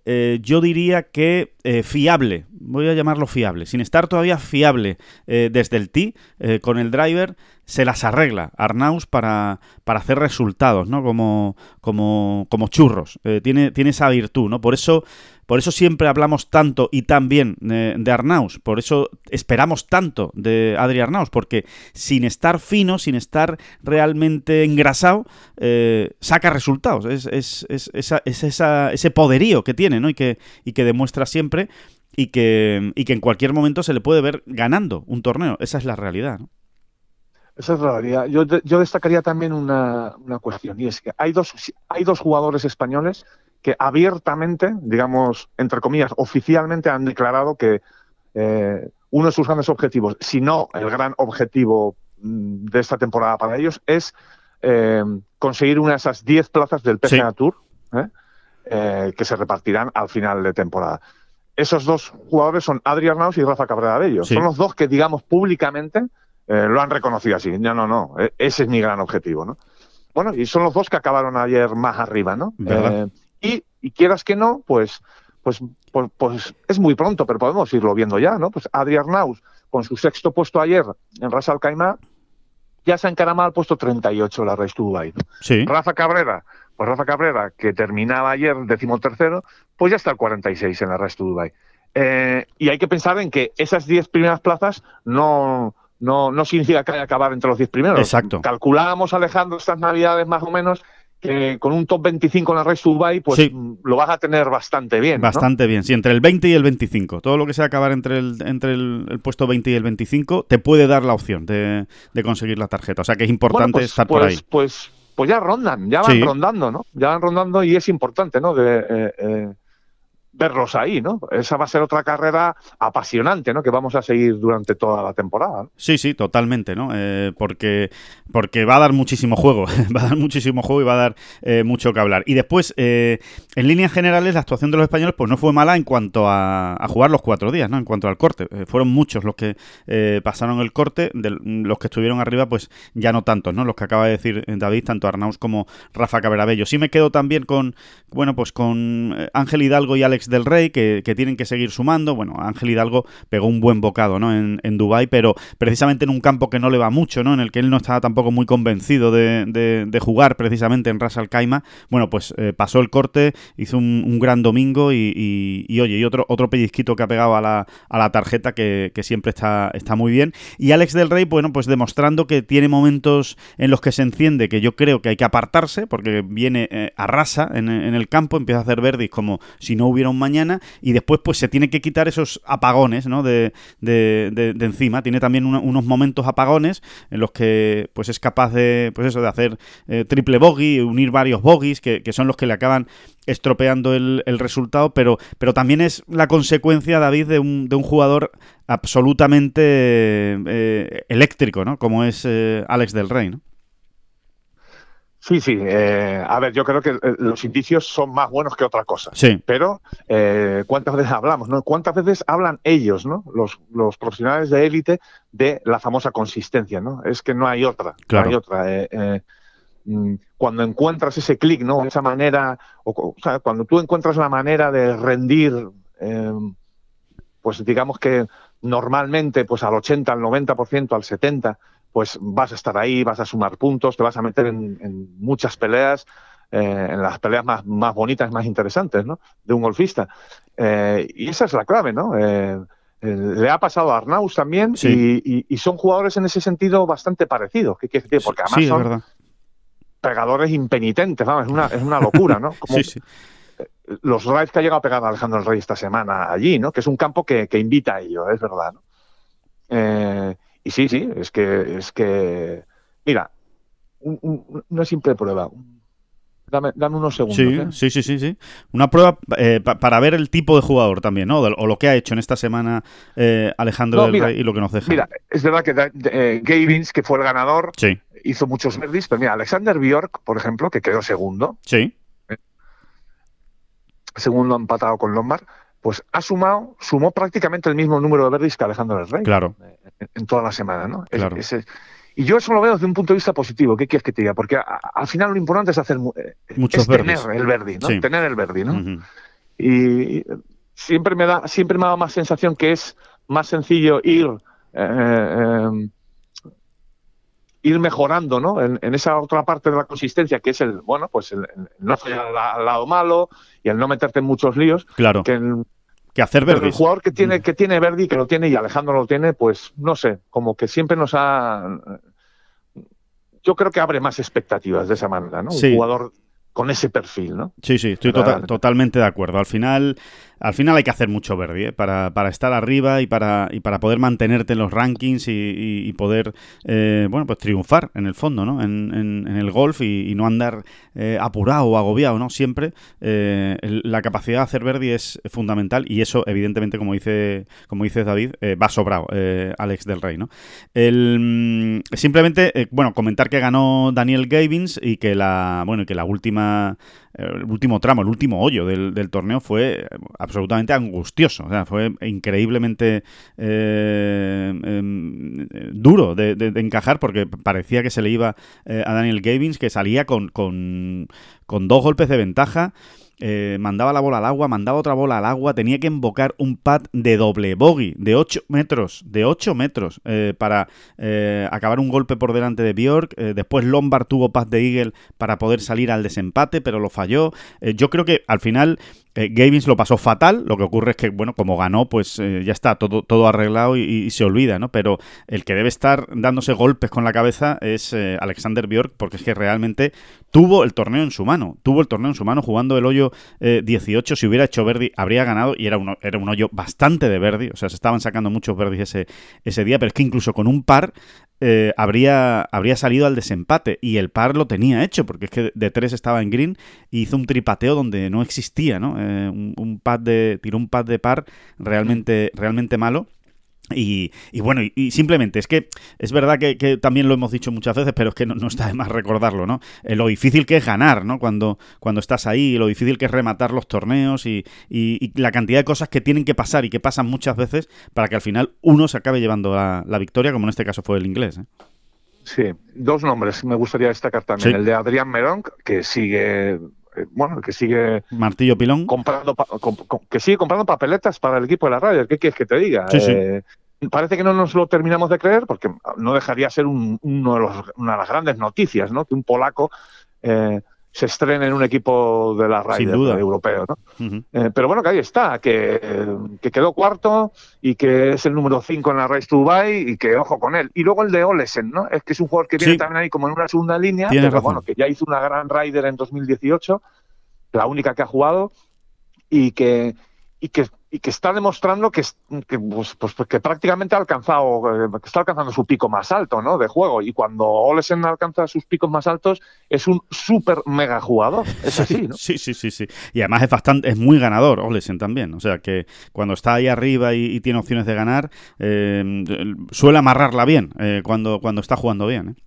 B: eh, yo diría que eh, fiable, voy a llamarlo fiable, sin estar todavía fiable eh, desde el tee con el driver, se las arregla Arnaus para, para hacer resultados, ¿no? Como, como, como churros. tiene, tiene esa virtud, ¿no? Por eso por eso siempre hablamos tanto y tan bien de, Arnaus, por eso esperamos tanto de Adri Arnaus, porque sin estar fino, sin estar realmente engrasado, eh, saca resultados. Es, ese poderío que tiene ¿no? y, que, demuestra siempre y que, en cualquier momento se le puede ver ganando un torneo. Esa es la realidad.
C: Esa es la realidad. Yo, yo destacaría también una, una, cuestión, y es que hay dos, hay dos jugadores españoles que abiertamente, digamos, entre comillas, oficialmente han declarado que eh, uno de sus grandes objetivos, si no el gran objetivo mm, de esta temporada para ellos, es eh, conseguir una de esas 10 plazas del PGA Tour ¿eh? que se repartirán al final de temporada. Esos dos jugadores son Adri Arnaus y Rafa Cabrera de ellos. Son los dos que, digamos, públicamente lo han reconocido así. No, no, no, e, ese es mi gran objetivo, ¿no? Bueno, y son los dos que acabaron ayer más arriba, ¿no? Y, quieras que no, pues, pues, pues, pues, es muy pronto, pero podemos irlo viendo ya, ¿no? Pues Adrián Naus, con su sexto puesto ayer en Ras Al Khaimah, ya se encaramado al puesto 38 la Race to Dubai.
B: Sí.
C: Rafa Cabrera, pues Rafa Cabrera, que terminaba ayer decimotercero, pues ya está el 46 en la Race to Dubai. Eh, y hay que pensar en que esas 10 primeras plazas no, no, no significa que haya acabar entre los 10 primeros.
B: Exacto.
C: Calculábamos, Alejandro, estas navidades más o menos que con un top 25 en la Race Dubai, pues lo vas a tener bastante bien.
B: Bastante bien, sí, entre el 20 y el 25. Todo lo que sea acabar entre el, entre el, puesto 20 y el 25 te puede dar la opción de, conseguir la tarjeta. O sea que es importante
C: pues,
B: estar por
C: pues,
B: ahí.
C: Pues, pues ya rondan, ya van rondando, ¿no? Ya van rondando y es importante, ¿no? De, eh, eh, verlos ahí, ¿no? Esa va a ser otra carrera apasionante, ¿no? Que vamos a seguir durante toda la temporada.
B: Sí, sí, totalmente, ¿no? Eh, porque, porque va a dar muchísimo juego, [LAUGHS] va a dar muchísimo juego y va a dar eh, mucho que hablar. Y después, eh, en líneas generales, la actuación de los españoles pues no fue mala en cuanto a, jugar los cuatro días, ¿no? En cuanto al corte. fueron muchos los que pasaron el corte, de, los que estuvieron arriba, pues ya no tantos, ¿no? Los que acaba de decir David, tanto Arnaus como Rafa Caberabello. Sí me quedo también con, bueno, pues con Ángel Hidalgo y Alex del Rey, que, tienen que seguir sumando. Bueno, Ángel Hidalgo pegó un buen bocado ¿no? en, en Dubái, pero precisamente en un campo que no le va mucho, ¿no? en el que él no estaba tampoco muy convencido de, jugar precisamente en Ras Al Khaimah. Bueno, pues eh, pasó el corte, hizo un, gran domingo y, oye, y otro, otro pellizquito que ha pegado a la, a la tarjeta que, siempre está, está muy bien. Y Alex del Rey, bueno, pues demostrando que tiene momentos en los que se enciende, que yo creo que hay que apartarse, porque viene eh, a rasa en, en, el campo, empieza a hacer verdis como si no hubiera mañana y después pues se tiene que quitar esos apagones ¿no? de, de, encima. Tiene también unos momentos apagones en los que pues es capaz de pues eso de hacer eh, triple bogey, unir varios bogies que, son los que le acaban estropeando el, resultado, pero, pero también es la consecuencia, David, de un, de un jugador absolutamente eh, eléctrico, ¿no? Como es eh, Alex del Rey, ¿no?
C: Sí, sí. Eh, a ver, yo creo que eh, los indicios son más buenos que otra cosa.
B: Sí.
C: Pero, eh, ¿cuántas veces hablamos? ¿no? ¿Cuántas veces hablan ellos, ¿no? los, los profesionales de élite, de la famosa consistencia? ¿no? Es que no hay otra.
B: Claro.
C: No hay otra. Mm, cuando encuentras ese clic, ¿no? Esa manera, o, sea, cuando tú encuentras la manera de rendir, pues digamos que normalmente, pues al 80, al 90%, al 70%, pues vas a estar ahí, vas a sumar puntos, te vas a meter en, muchas peleas, eh, en las peleas más, más bonitas, más interesantes, ¿no? De un golfista. Eh, y esa es la clave, ¿no? Eh, le ha pasado a Arnaus también y, son jugadores en ese sentido bastante parecidos. ¿Qué quiere decir? Porque además son pegadores impenitentes, ¿no? es, una, es una locura, ¿no? [LAUGHS] los drives que ha llegado a pegar Alejandro el Rey esta semana allí, ¿no? Que es un campo que, que invita a ello, es verdad, ¿no? Y sí, sí, es que, es que, mira, una simple prueba. Dame, dame unos segundos.
B: Sí, ¿eh? sí, sí, sí, sí, Una prueba eh, para ver el tipo de jugador también, ¿no? O lo que ha hecho en esta semana eh, Alejandro del Rey y lo que nos deja.
C: Mira, es verdad que eh, Gavins, que fue el ganador,
B: sí.
C: hizo muchos verdis, pero mira, Alexander Bjork, por ejemplo, que quedó segundo.
B: Sí.
C: segundo empatado con Lombard, pues ha sumado, sumó prácticamente el mismo número de verdis que Alejandro del Rey.
B: Claro.
C: En, toda la semana, ¿no? Es- y yo eso lo veo desde un punto de vista positivo. ¿Qué quieres que te diga? Porque a- al final lo importante es hacer eh,
B: Muchos
C: es tener el verdi, ¿no?
B: Sí.
C: Tener el verdi, y y siempre me da siempre me dado más sensación que es más sencillo ir eh, eh, ir mejorando ¿no? en, en esa otra parte de la consistencia que es el bueno pues el, el no fallar al, al lado malo y el no meterte en muchos líos
B: Claro.
C: que el,
B: Que hacer
C: pero el jugador que tiene que tiene Verdi que lo tiene y Alejandro lo tiene pues no sé como que siempre nos ha yo creo que abre más expectativas de esa manera no
B: Sí.
C: un jugador con ese perfil no
B: Sí, sí, estoy tota- totalmente de acuerdo. Al final, al final hay que hacer mucho verde ¿eh? para, para estar arriba y para, y para poder mantenerte en los rankings y, poder, eh, bueno, pues triunfar en el fondo, ¿no? En, el golf y, no andar eh, apurado o agobiado, ¿no? Siempre eh, la capacidad de hacer verde es fundamental y eso, evidentemente, como dice, como dice David, eh, va sobrado, eh, Alex del Rey, ¿no? El, mm, simplemente, bueno, comentar que ganó Daniel Gavins y que la, bueno, que la última, el último tramo, el último hoyo del, del torneo fue absolutamente angustioso, o sea, fue increíblemente eh, em, duro de encajar porque parecía que se le iba eh, a Daniel Gavins, que salía con, con, con dos golpes de ventaja. Eh, mandaba la bola al agua, mandaba otra bola al agua, tenía que invocar un pad de doble bogey de 8 metros, de 8 metros, eh, para eh, acabar un golpe por delante de Bjork. después Lombard tuvo pad de Eagle para poder salir al desempate, pero lo falló. Yo creo que al final eh, Gavins lo pasó fatal. Lo que ocurre es que, bueno, como ganó, pues eh, ya está todo, todo arreglado y, se olvida, ¿no? Pero el que debe estar dándose golpes con la cabeza es eh, Alexander Bjork, porque es que realmente tuvo el torneo en su mano. Tuvo el torneo en su mano jugando el hoyo eh, 18. Si hubiera hecho Verdi, habría ganado y era un, era un hoyo bastante de Verdi. O sea, se estaban sacando muchos Verdis ese, ese día, pero es que incluso con un par eh, habría, habría salido al desempate y el par lo tenía hecho porque es que de tres estaba en green y hizo un tripateo donde no existía, ¿no? Eh, un, un pad de tiró un pad de par realmente realmente malo. Y, y bueno, y, y simplemente es que es verdad que, que también lo hemos dicho muchas veces, pero es que no, no está de más recordarlo, ¿no? Eh, lo difícil que es ganar, ¿no? Cuando, cuando estás ahí, lo difícil que es rematar los torneos y, la cantidad de cosas que tienen que pasar y que pasan muchas veces para que al final uno se acabe llevando la, la victoria, como en este caso fue el inglés. ¿eh?
C: Sí, dos nombres me gustaría destacar también.
B: Sí.
C: El de Adrián Merón, que sigue, eh, bueno, que sigue
B: Martillo pilón.
C: comprando, que sigue comprando papeletas para el equipo de la Ryder. ¿Qué quieres que te diga?
B: Sí, sí.
C: Eh, parece que no nos lo terminamos de creer, porque no dejaría ser un- uno de los- una de las grandes noticias, ¿no? Que un polaco eh, se estrene en un equipo de la Ryder europeo, ¿no? Eh, pero bueno, que ahí está, que, que quedó cuarto y que es el número 5 en la Race to Dubai y que ojo con él. Y luego el de Olesen, ¿no? Es que es un jugador que viene
B: Sí.
C: también ahí como en una segunda línea,
B: Tienes
C: pero
B: razón.
C: bueno, que ya hizo una gran Ryder en 2018, la única que ha jugado, y que, y que, y que está demostrando que, que, pues, pues, que prácticamente ha alcanzado, eh, que está alcanzando su pico más alto, ¿no? De juego. Y cuando Olesen alcanza sus picos más altos, es un súper mega jugador. Es así, ¿no? [LAUGHS]
B: Sí, sí, sí, sí. Y además es bastante, es muy ganador, Olesen también. O sea que cuando está ahí arriba y, y tiene opciones de ganar, eh, suele amarrarla bien eh, cuando, cuando está jugando bien. ¿eh?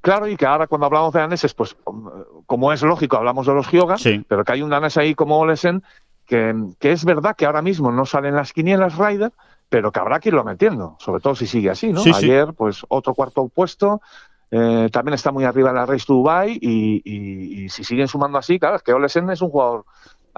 C: Claro, y que ahora cuando hablamos de daneses, pues como es lógico, hablamos de los Hyoga,
B: Sí.
C: pero que hay un danés ahí como Olesen, que, que es verdad que ahora mismo no salen las quinielas Ryder, pero que habrá que irlo metiendo, sobre todo si sigue así, ¿no?
B: Sí, sí.
C: Ayer, pues otro cuarto puesto, eh, también está muy arriba la Race to Dubai, y, y- y si siguen sumando así, claro, es que Olesen es un jugador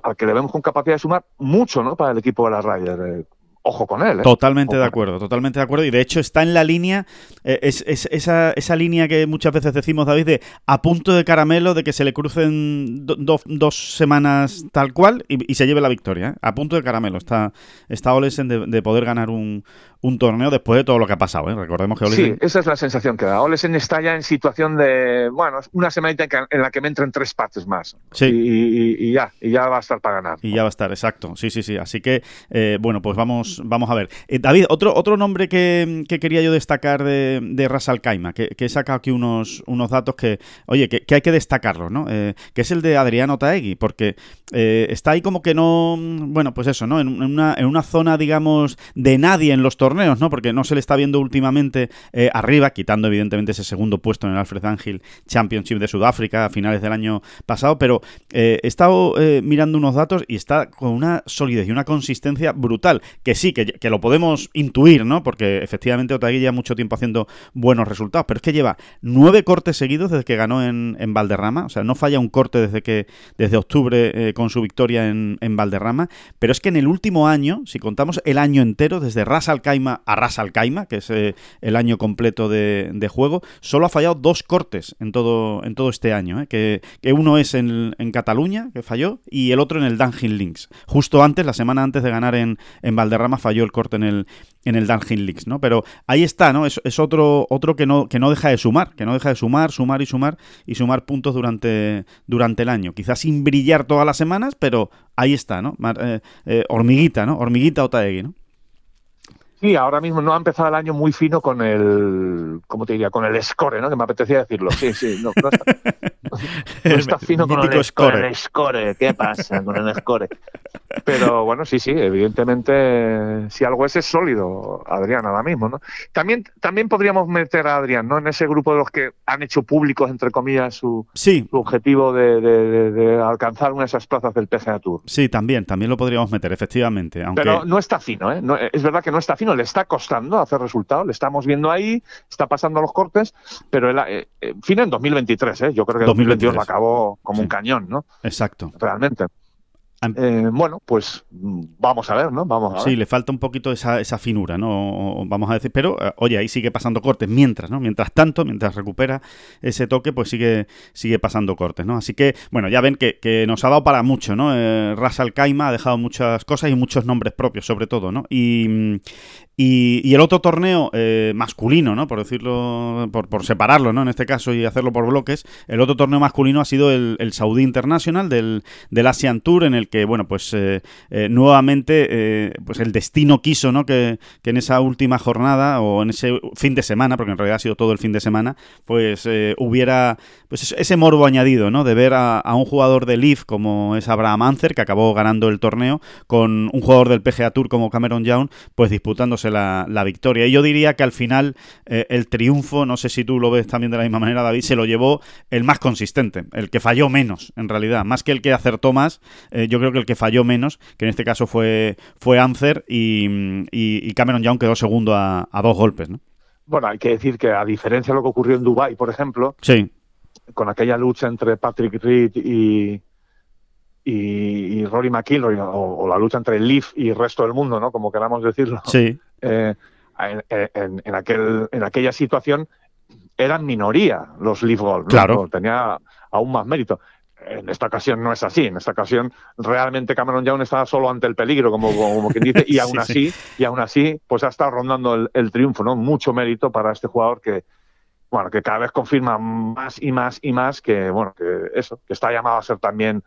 C: al que le vemos con capacidad de sumar mucho, ¿no? Para el equipo de la Ryder. eh, ojo con él, ¿eh?
B: Totalmente de acuerdo, totalmente de acuerdo. Y de hecho está en la línea, eh, es, es- esa, esa línea que muchas veces decimos, David, de a punto de caramelo, de que se le crucen do- do- dos semanas tal cual y, y se lleve la victoria. ¿eh? A punto de caramelo está, está Olesen de, de poder ganar un, un torneo después de todo lo que ha pasado. ¿eh? Recordemos que
C: Sí,
B: Olesen...
C: esa es la sensación que da. Olesen está ya en situación de, bueno, una semanita en la que me entren tres pates más.
B: Sí.
C: Y, y- y ya, y ya va a estar para ganar.
B: Y ya va a estar, exacto. Sí, sí, sí. Así que, eh, bueno, pues vamos, vamos a ver. Eh, David, otro, otro nombre que, que quería yo destacar de, de Ras Al Khaimah, que, que he sacado aquí unos, unos datos que, oye, que, que hay que destacarlos, ¿no? Eh, que es el de Adriano Taegui, porque está ahí como que no, bueno, pues eso, ¿no? En, en una, en una zona, digamos, de nadie en los torneos torneos, ¿no? Porque no se le está viendo últimamente eh, arriba, quitando evidentemente ese segundo puesto en el Alfred Angel Championship de Sudáfrica a finales del año pasado, pero eh, he estado eh, mirando unos datos y está con una solidez y una consistencia brutal, que sí, que, que lo podemos intuir, ¿no? Porque efectivamente Otagui lleva mucho tiempo haciendo buenos resultados, pero es que lleva nueve cortes seguidos desde que ganó en, en Valderrama, o sea, no falla un corte desde que desde octubre con su victoria en, en Valderrama, pero es que en el último año, si contamos el año entero, desde Ras Al Khaimah a Ras Al Khaimah, que es eh, el año completo de, juego, solo ha fallado dos cortes en todo, en todo este año, ¿eh? que, que, uno es en, en, Cataluña, que falló, y el otro en el Dungeon Links. Justo antes, la semana antes de ganar en, en Valderrama, falló el corte en el, en el Dungeon Links, ¿no? Pero ahí está, ¿no? Es, es, otro, otro que no, que no deja de sumar, que no deja de sumar, sumar y sumar y sumar puntos durante, durante el año. Quizás sin brillar todas las semanas, pero ahí está, ¿no? Eh, hormiguita, ¿no? Hormiguita Otaegui, ¿no?
C: Sí, ahora mismo no ha empezado el año muy fino con el, ¿cómo te diría? Con el score, ¿no? Que me apetecía decirlo. Sí, sí, no, no está, no está [LAUGHS] fino con el score. el score. ¿Qué pasa con el score? Pero bueno, sí, sí, evidentemente, si algo es, es sólido, Adrián, ahora mismo, ¿no? También, también podríamos meter a Adrián, ¿no? En ese grupo de los que han hecho públicos, entre comillas, su,
B: sí.
C: su objetivo de, de, de, alcanzar una de esas plazas del PGA Tour.
B: Sí, también, también lo podríamos meter, efectivamente. Aunque...
C: Pero no está fino, ¿eh? No, es verdad que no está fino le está costando hacer resultados, le estamos viendo ahí, está pasando los cortes, pero el, eh, eh, fin en 2023, ¿eh? yo creo que 2022 lo acabó como sí. un cañón, ¿no?
B: Exacto.
C: Realmente. Eh, bueno, pues vamos a ver, ¿no? Vamos a ver.
B: Sí, le falta un poquito esa, esa finura, ¿no? Vamos a decir, pero oye, ahí sigue pasando cortes mientras, ¿no? Mientras tanto, mientras recupera ese toque, pues sigue, sigue pasando cortes, ¿no? Así que, bueno, ya ven que, que nos ha dado para mucho, ¿no? Eh, Ras Al Khaimah ha dejado muchas cosas y muchos nombres propios, sobre todo, ¿no? Y, y, y, el otro torneo eh, masculino, ¿no? Por decirlo, por, por, separarlo, ¿no? En este caso y hacerlo por bloques, el otro torneo masculino ha sido el, el Saudi International del, del, Asian Tour, en el que, bueno, pues eh, eh, nuevamente, pues el destino quiso, ¿no? Que, que, en esa última jornada o en ese fin de semana, porque en realidad ha sido todo el fin de semana, pues eh, hubiera, pues ese morbo añadido, ¿no? De ver a, un jugador de Leaf como es Abraham Ancer, que acabó ganando el torneo, con un jugador del PGA Tour como Cameron Young, pues disputándose la, la, victoria. Y yo diría que al final eh, el triunfo, no sé si tú lo ves también de la misma manera, David, se lo llevó el más consistente, el que falló menos, en realidad. Más que el que acertó más, eh, yo creo que el que falló menos, que en este caso fue, fue Ancer y, y, y Cameron Young quedó segundo a, a, dos golpes, ¿no?
C: Bueno, hay que decir que a diferencia de lo que ocurrió en Dubai, por ejemplo,
B: sí.
C: con aquella lucha entre Patrick Reed y, y, y Rory McIlroy, o, o, la lucha entre el Leaf y el resto del mundo, ¿no? Como queramos decirlo.
B: Sí.
C: Eh, en, en, en, aquel, en aquella situación eran minoría los Leaf Golf. ¿no?
B: Claro.
C: Tenía aún más mérito. En esta ocasión no es así. En esta ocasión realmente Cameron Young estaba solo ante el peligro, como, como quien dice, y [LAUGHS] aún sí, así, sí. y aún así, pues ha estado rondando el, el, triunfo, ¿no? Mucho mérito para este jugador que, bueno, que cada vez confirma más y más y más que, bueno, que eso, que está llamado a ser también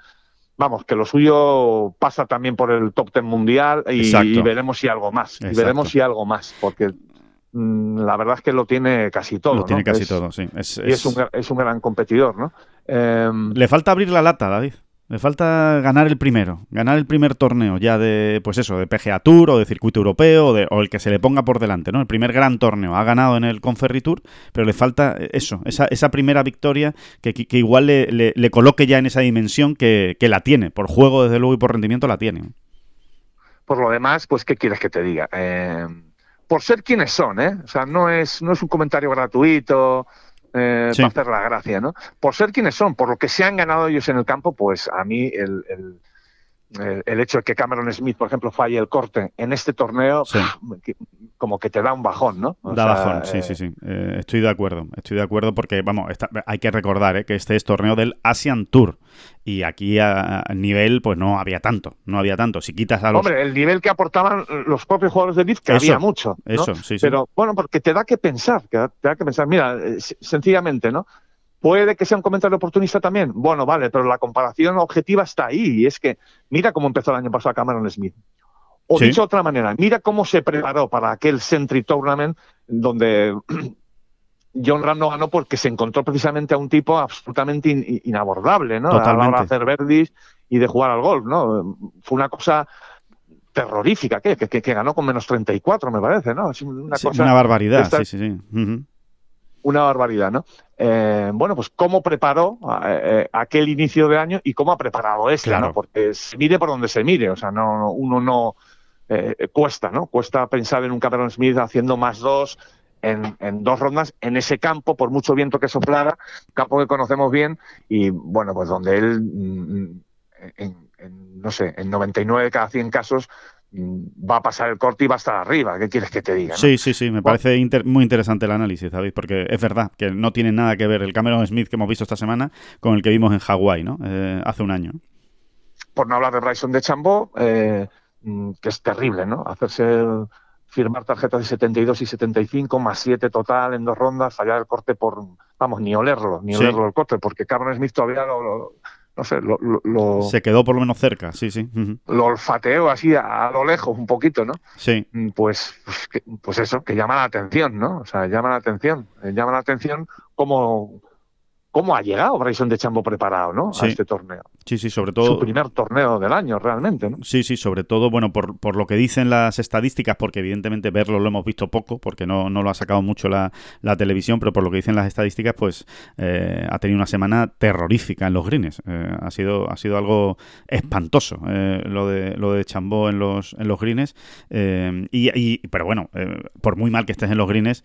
C: vamos, que lo suyo pasa también por el top ten mundial y, y veremos si algo más. Exacto. Y veremos si algo más, porque la verdad es que lo tiene casi todo.
B: Lo tiene
C: ¿no?
B: casi
C: es,
B: todo, sí. Es,
C: y es un, es un gran competidor, ¿no?
B: Eh, Le falta abrir la lata, David. Le falta ganar el primero, ganar el primer torneo ya de, pues eso, de PGA Tour o de circuito europeo o, de, o, el que se le ponga por delante, ¿no? El primer gran torneo. Ha ganado en el Conferry Tour, pero le falta eso, esa, esa primera victoria que, que, que igual le, le, le, coloque ya en esa dimensión que, que, la tiene. Por juego, desde luego, y por rendimiento la tiene.
C: Por lo demás, pues, ¿qué quieres que te diga? Eh, por ser quienes son, ¿eh? O sea, no es, no es un comentario gratuito eh, sí. para hacer la gracia, ¿no? Por ser quienes son, por lo que se han ganado ellos en el campo, pues a mí el, el, el, el hecho de que Cameron Smith, por ejemplo, falle el corte en este torneo, sí. como que te da un bajón, ¿no?
B: O da sea, bajón, sí, eh... sí, sí. Eh, estoy de acuerdo, estoy de acuerdo porque, vamos, está, hay que recordar ¿eh? que este es torneo del Asian Tour y aquí a, a, nivel, pues no había tanto, no había tanto. Si quitas a los...
C: Hombre, el nivel que aportaban los propios jugadores de Leaf, que eso, había mucho, ¿no?
B: Eso, sí, sí.
C: Pero, bueno, porque te da que pensar, te da que pensar. Mira, eh, sencillamente, ¿no? Puede que sea un comentario oportunista también. Bueno, vale, pero la comparación objetiva está ahí. Y es que mira cómo empezó el año pasado Cameron Smith. O sí. dicho de otra manera, mira cómo se preparó para aquel Century Tournament donde [CLEARS THROAT] John Ram no ganó porque se encontró precisamente a un tipo absolutamente in inabordable, ¿no?
B: Totalmente.
C: A la hora de hacer verdis y de jugar al golf, ¿no? Fue una cosa terrorífica, que, que, que, ganó con menos 34, me parece, ¿no?
B: Es una, cosa una barbaridad, sí, sí, sí.
C: Una barbaridad, ¿no? Eh, bueno, pues cómo preparó eh, eh, aquel inicio de año y cómo ha preparado este, ¿no? Porque se mire por donde se mire, o sea, no, uno no cuesta, ¿no? Cuesta pensar en un Cameron Smith haciendo más dos en, dos rondas en ese campo, por mucho viento que soplara, campo que conocemos bien y bueno, pues donde él, mm, mm, en, no sé, en 99 de cada 100 casos va a pasar el corte y va a estar arriba. ¿Qué quieres que te diga?
B: Sí, sí, sí, me parece muy interesante el análisis, David, porque es verdad que no tiene nada que ver el Cameron Smith que hemos visto esta semana con el que vimos en Hawái, ¿no? Eh, hace un año.
C: Por no hablar de Bryson de Chambó, eh, mm, que es terrible, ¿no? Hacerse firmar tarjetas de 72 y 75 más 7 total en dos rondas, fallar el corte por, vamos, ni olerlo, ni olerlo el corte, porque Cameron Smith todavía lo no sé, lo,
B: Se quedó por lo menos cerca, sí, sí.
C: Lo olfateo así a, lo lejos un poquito, ¿no?
B: Sí.
C: Mm, pues, pues, pues, eso, que llama la atención, ¿no? O sea, llama la atención. Eh, llama la atención cómo, cómo ha llegado Bryson de Chambo preparado, ¿no? A este torneo.
B: Sí, sí, sobre todo.
C: Su primer torneo del año, realmente, ¿no?
B: Sí, sí, sobre todo, bueno, por, por lo que dicen las estadísticas, porque evidentemente verlo lo hemos visto poco, porque no, no lo ha sacado mucho la, la televisión, pero por lo que dicen las estadísticas, pues eh, ha tenido una semana terrorífica en los greens. Eh, ha, sido, ha sido algo espantoso eh, lo de lo de Chambó en los, en los greens. Y, pero bueno, por muy mal que estés en los greens,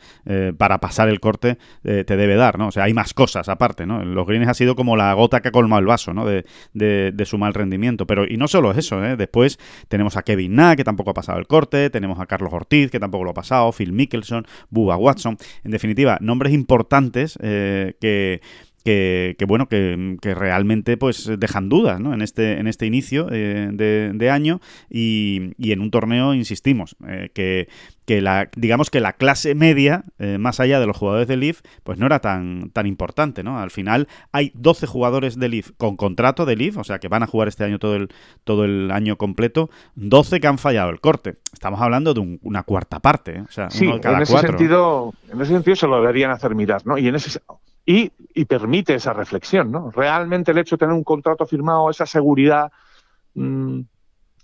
B: para pasar el corte te debe dar, ¿no? O sea, hay más cosas aparte, ¿no? Los greens ha sido como la gota que ha colmado el vaso, ¿no? De, su mal rendimiento. Pero, y no solo es eso, ¿eh? después tenemos a Kevin Na, que tampoco ha pasado el corte, tenemos a Carlos Ortiz, que tampoco lo ha pasado, Phil Mickelson, Bubba Watson. En definitiva, nombres importantes eh, que que, bueno, que, realmente pues dejan dudas ¿no? en, este, en este inicio eh, de, año y, en un torneo, insistimos, eh, que, que la, digamos que la clase media, eh, más allá de los jugadores de Leaf, pues no era tan, tan importante, ¿no? Al final hay 12 jugadores de Leaf con contrato de Leaf, o sea que van a jugar este año todo el, todo el año completo, 12 que han fallado el corte. Estamos hablando de una cuarta parte, o sea,
C: sí, en ese sentido, en ese sentido se lo deberían hacer mirar, ¿no? Y en ese y, permite esa reflexión, ¿no? Realmente el hecho de tener un contrato firmado, esa seguridad mm,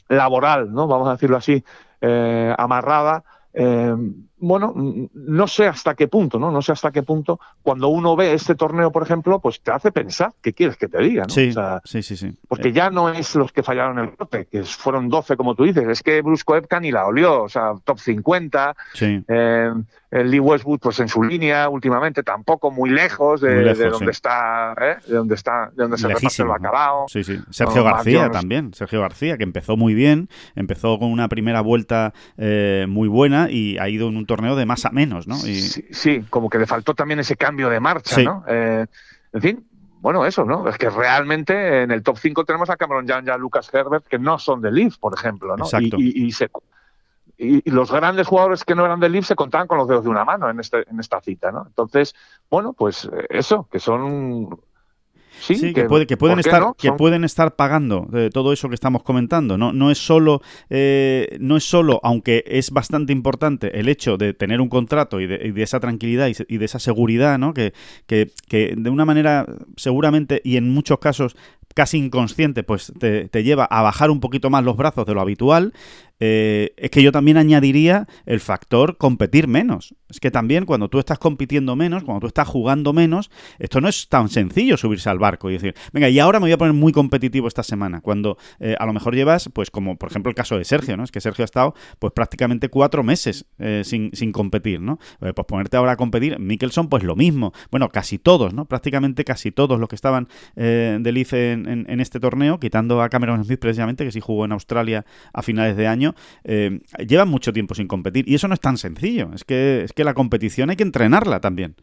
C: laboral, ¿no? Vamos a decirlo así, eh, amarrada, eh, bueno, no sé hasta qué punto, ¿no? No sé hasta qué punto, cuando uno ve este torneo, por ejemplo, pues te hace pensar qué quieres que te diga, ¿no?
B: Sí, sí, sí, sí,
C: Porque eh. ya no es los que fallaron el corte, que fueron 12, como tú dices, es que Brusco Epka ni la olió, o sea, top 50.
B: Sí.
C: Eh, el Lee Westwood, pues en su línea, últimamente tampoco muy lejos de, donde está, ¿eh? de donde está, de donde se reparte el bacalao.
B: Sí, sí. Sergio García también, Sergio García, que empezó muy bien, empezó con una primera vuelta eh, muy buena y ha ido en un torneo de más a menos, ¿no? Y...
C: Sí, como que le faltó también ese cambio de marcha, ¿no? Eh, en fin, bueno, eso, ¿no? Es que realmente en el top 5 tenemos a Cameron y a Lucas Herbert, que no son de Leaf, por ejemplo, ¿no?
B: Exacto.
C: Y, y, se, y, los grandes jugadores que no eran del Leaf se contaban con los dedos de una mano en, este, en esta cita, ¿no? Entonces, bueno, pues eh, eso, que son
B: Sí, que, puede, que, pueden estar que pueden estar pagando de todo eso que estamos comentando. No, no es solo eh, no es solo, aunque es bastante importante el hecho de tener un contrato y de, esa tranquilidad y, de esa seguridad, ¿no? Que, que, que de una manera seguramente y en muchos casos casi inconsciente, pues te, te, lleva a bajar un poquito más los brazos de lo habitual, eh, es que yo también añadiría el factor competir menos. Es que también cuando tú estás compitiendo menos, cuando tú estás jugando menos, esto no es tan sencillo subirse al barco y decir, venga, y ahora me voy a poner muy competitivo esta semana, cuando eh, a lo mejor llevas, pues como por ejemplo el caso de Sergio, ¿no? Es que Sergio ha estado pues prácticamente cuatro meses eh, sin, sin, competir, ¿no? pues ponerte ahora a competir, Mikkelson pues lo mismo, bueno, casi todos, ¿no? Prácticamente casi todos los que estaban del en, en, este torneo, quitando a Cameron Smith precisamente, que sí jugó en Australia a finales de año, eh, llevan mucho tiempo sin competir. Y eso no es tan sencillo. Es que, es que la competición hay que entrenarla también.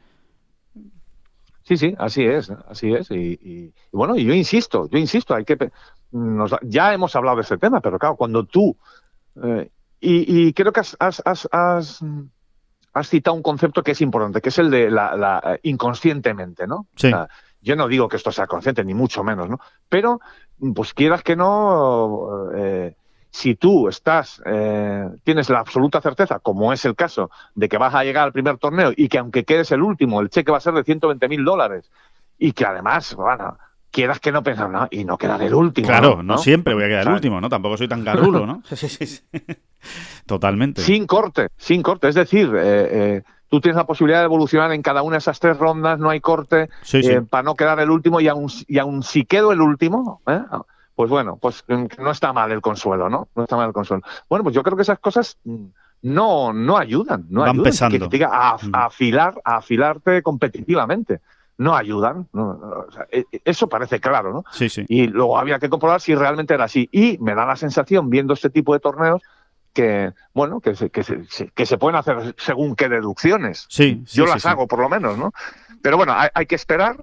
C: Sí, sí, así es, así es. Y, bueno, y yo insisto, yo insisto, hay que ya hemos hablado de ese tema, pero claro, cuando tú eh, y, creo que has, has, has, citado un concepto que es importante, que es el de la, inconscientemente, ¿no?
B: Sí.
C: yo no digo que esto sea consciente, ni mucho menos, ¿no? Pero, pues quieras que no, eh, si tú estás, eh, tienes la absoluta certeza, como es el caso, de que vas a llegar al primer torneo y que aunque quedes el último, el cheque va a ser de 120 mil dólares y que además, bueno, quieras que no pensar nada y no quedar el último.
B: Claro, no, siempre voy a quedar el último, ¿no? Tampoco soy tan garrulo, ¿no? [LAUGHS] Sí, sí, sí. Totalmente.
C: Sin corte, sin corte. Es decir, eh, eh, tú tienes la posibilidad de evolucionar en cada una de esas tres rondas, no hay corte, eh, para no quedar el último y aún, y aún si quedo el último, pues bueno, pues no está mal el consuelo, ¿no? No está mal el consuelo. Bueno, pues yo creo que esas cosas mm, no, no ayudan, no
B: Van
C: ayudan.
B: Pesando.
C: Que te diga a,
B: Mm.
C: a afilar, a afilarte competitivamente. No ayudan. no, o sea, e- e- eso parece claro, ¿no?
B: Sí, sí.
C: Y luego había que comprobar si realmente era así. Y me da la sensación, viendo este tipo de torneos, que, bueno, que se, que se, que se pueden hacer según qué deducciones.
B: Sí, sí,
C: Yo las
B: sí.
C: hago, por lo menos, ¿no? Pero bueno, hay, hay que esperar.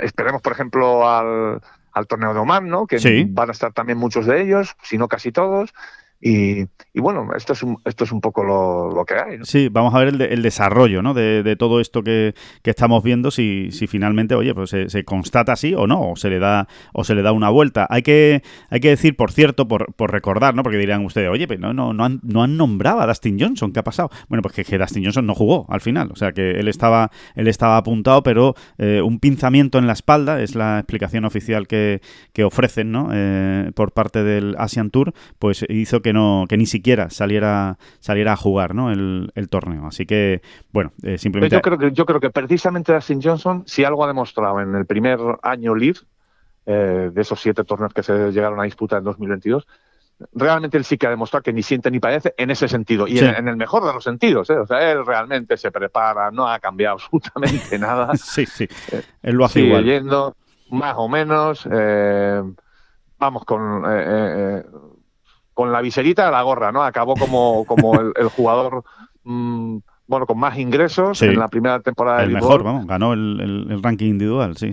C: Esperemos, por ejemplo, al, al torneo de Oman, ¿no? Que
B: Sí.
C: van a estar también muchos de ellos, si no casi todos. Y, bueno, esto es un, esto es un poco lo, lo que hay. ¿no?
B: Sí, vamos a ver el, de- el desarrollo ¿no? de, de todo esto que, que estamos viendo, si, si finalmente, oye, pues se, constata así o no, o se le da, o se le da una vuelta. Hay que, hay que decir, por cierto, por, por recordar, ¿no? Porque dirán ustedes, oye, pero no, no, no, han, no han nombrado a Dustin Johnson, ¿qué ha pasado? Bueno, pues que, que Dustin Johnson no jugó al final. O sea que él estaba, él estaba apuntado, pero eh, un pinzamiento en la espalda, es la explicación oficial que, que ofrecen, ¿no? Eh, por parte del Asian Tour, pues hizo que no, que ni siquiera saliera, saliera a jugar, ¿no? El, el torneo. Así que, bueno, eh, simplemente.
C: yo creo que yo creo que precisamente Dustin Johnson, si algo ha demostrado en el primer año live, eh, de esos siete torneos que se llegaron a disputar en 2022, realmente él sí que ha demostrado que ni siente ni padece en ese sentido, y
B: Sí.
C: en, en el mejor de los sentidos. ¿eh? O sea, él realmente se prepara, no ha cambiado [LAUGHS] absolutamente nada.
B: Sí, sí. Él lo hace
C: Sigue
B: igual.
C: yendo, más o menos. eh, vamos con. eh, con la viserita de la gorra, ¿no? Acabó como, como el, el jugador mm, bueno, con más ingresos
B: Sí.
C: en la primera temporada
B: El
C: de
B: mejor, vamos, ganó el, el- el ranking individual, sí.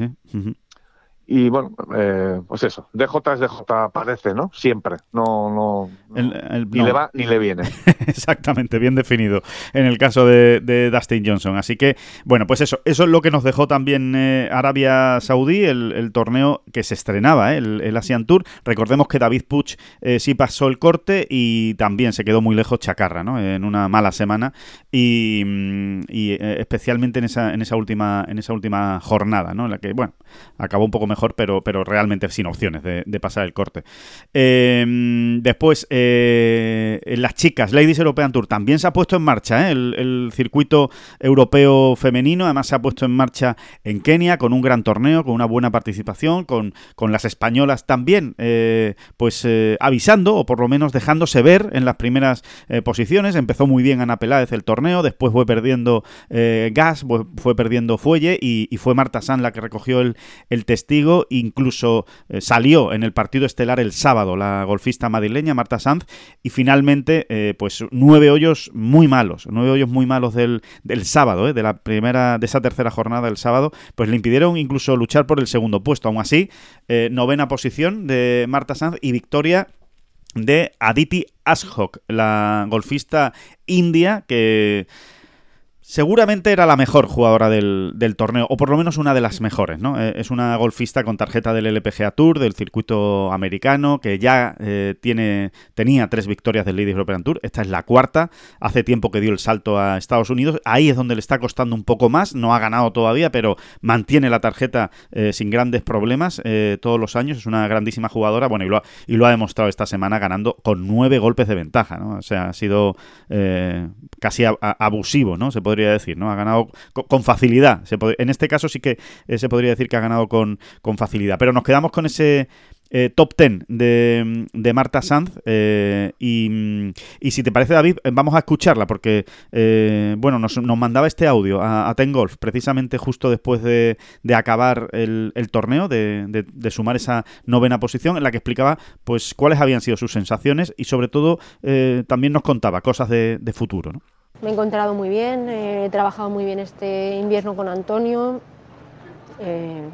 C: Y bueno, eh, pues eso, DJ es DJ, parece, ¿no? Siempre. No, no. no-
B: El- el-
C: ni
B: no.
C: le va ni le viene. [LAUGHS]
B: Exactamente, bien definido en el caso de, de Dustin Johnson. Así que, bueno, pues eso, eso es lo que nos dejó también eh, Arabia Saudí, el, el torneo que se estrenaba, eh, el, el Asian Tour. Recordemos que David Puch eh, sí pasó el corte y también se quedó muy lejos Chacarra, ¿no? En una mala semana y, mm, y, eh, especialmente en esa, en esa última, en esa última jornada, ¿no? En la que, bueno, acabó un poco mejor, pero, pero realmente sin opciones de, pasar el corte. Eh, después, eh, las chicas, Ladies European Tour, también se ha puesto en marcha ¿eh? el, el circuito europeo femenino. Además, se ha puesto en marcha en Kenia con un gran torneo, con una buena participación, con, con las españolas también, pues avisando o por lo menos dejándose ver en las primeras posiciones. Empezó muy bien Ana Peláez el torneo, después fue perdiendo gas, fue, perdiendo fuelle y, y fue Marta San la que recogió el, el testigo. Incluso eh, salió en el partido estelar el sábado la golfista madrileña Marta Sanz y finalmente eh, pues nueve hoyos muy malos, nueve hoyos muy malos del, del sábado, eh, de la primera, de esa tercera jornada del sábado, pues le impidieron incluso luchar por el segundo puesto. Aún así, novena posición de Marta Sanz y victoria de Aditi Ashok, la golfista india que seguramente era la mejor jugadora del, torneo, o por lo menos una de las mejores, ¿no? Eh, es una golfista con tarjeta del LPGA Tour, del circuito americano, que ya eh, tiene, tenía tres victorias del Ladies European Tour, esta es la cuarta, hace tiempo que dio el salto a Estados Unidos, ahí es donde le está costando un poco más, no ha ganado todavía, pero mantiene la tarjeta eh, sin grandes problemas eh, todos los años, es una grandísima jugadora, bueno, y lo, ha, y lo ha demostrado esta semana ganando con nueve golpes de ventaja, ¿no? O sea, ha sido casi abusivo, ¿no? Se podría decir, ¿no? Ha ganado co- con, facilidad. Se en este caso sí que eh, se podría decir que ha ganado con, con facilidad. Pero nos quedamos con ese eh, top 10 de, de Marta Sanz. eh, y, y si te parece, David, eh, vamos a escucharla porque, bueno, nos, nos mandaba este audio a, a Ten Golf precisamente justo después de, de acabar el, torneo, de, de- de sumar esa novena posición, en la que explicaba pues cuáles habían sido sus sensaciones y sobre todo también nos contaba cosas de futuro, ¿no?
D: Me he encontrado muy bien, he trabajado muy bien este invierno con Antonio. eh,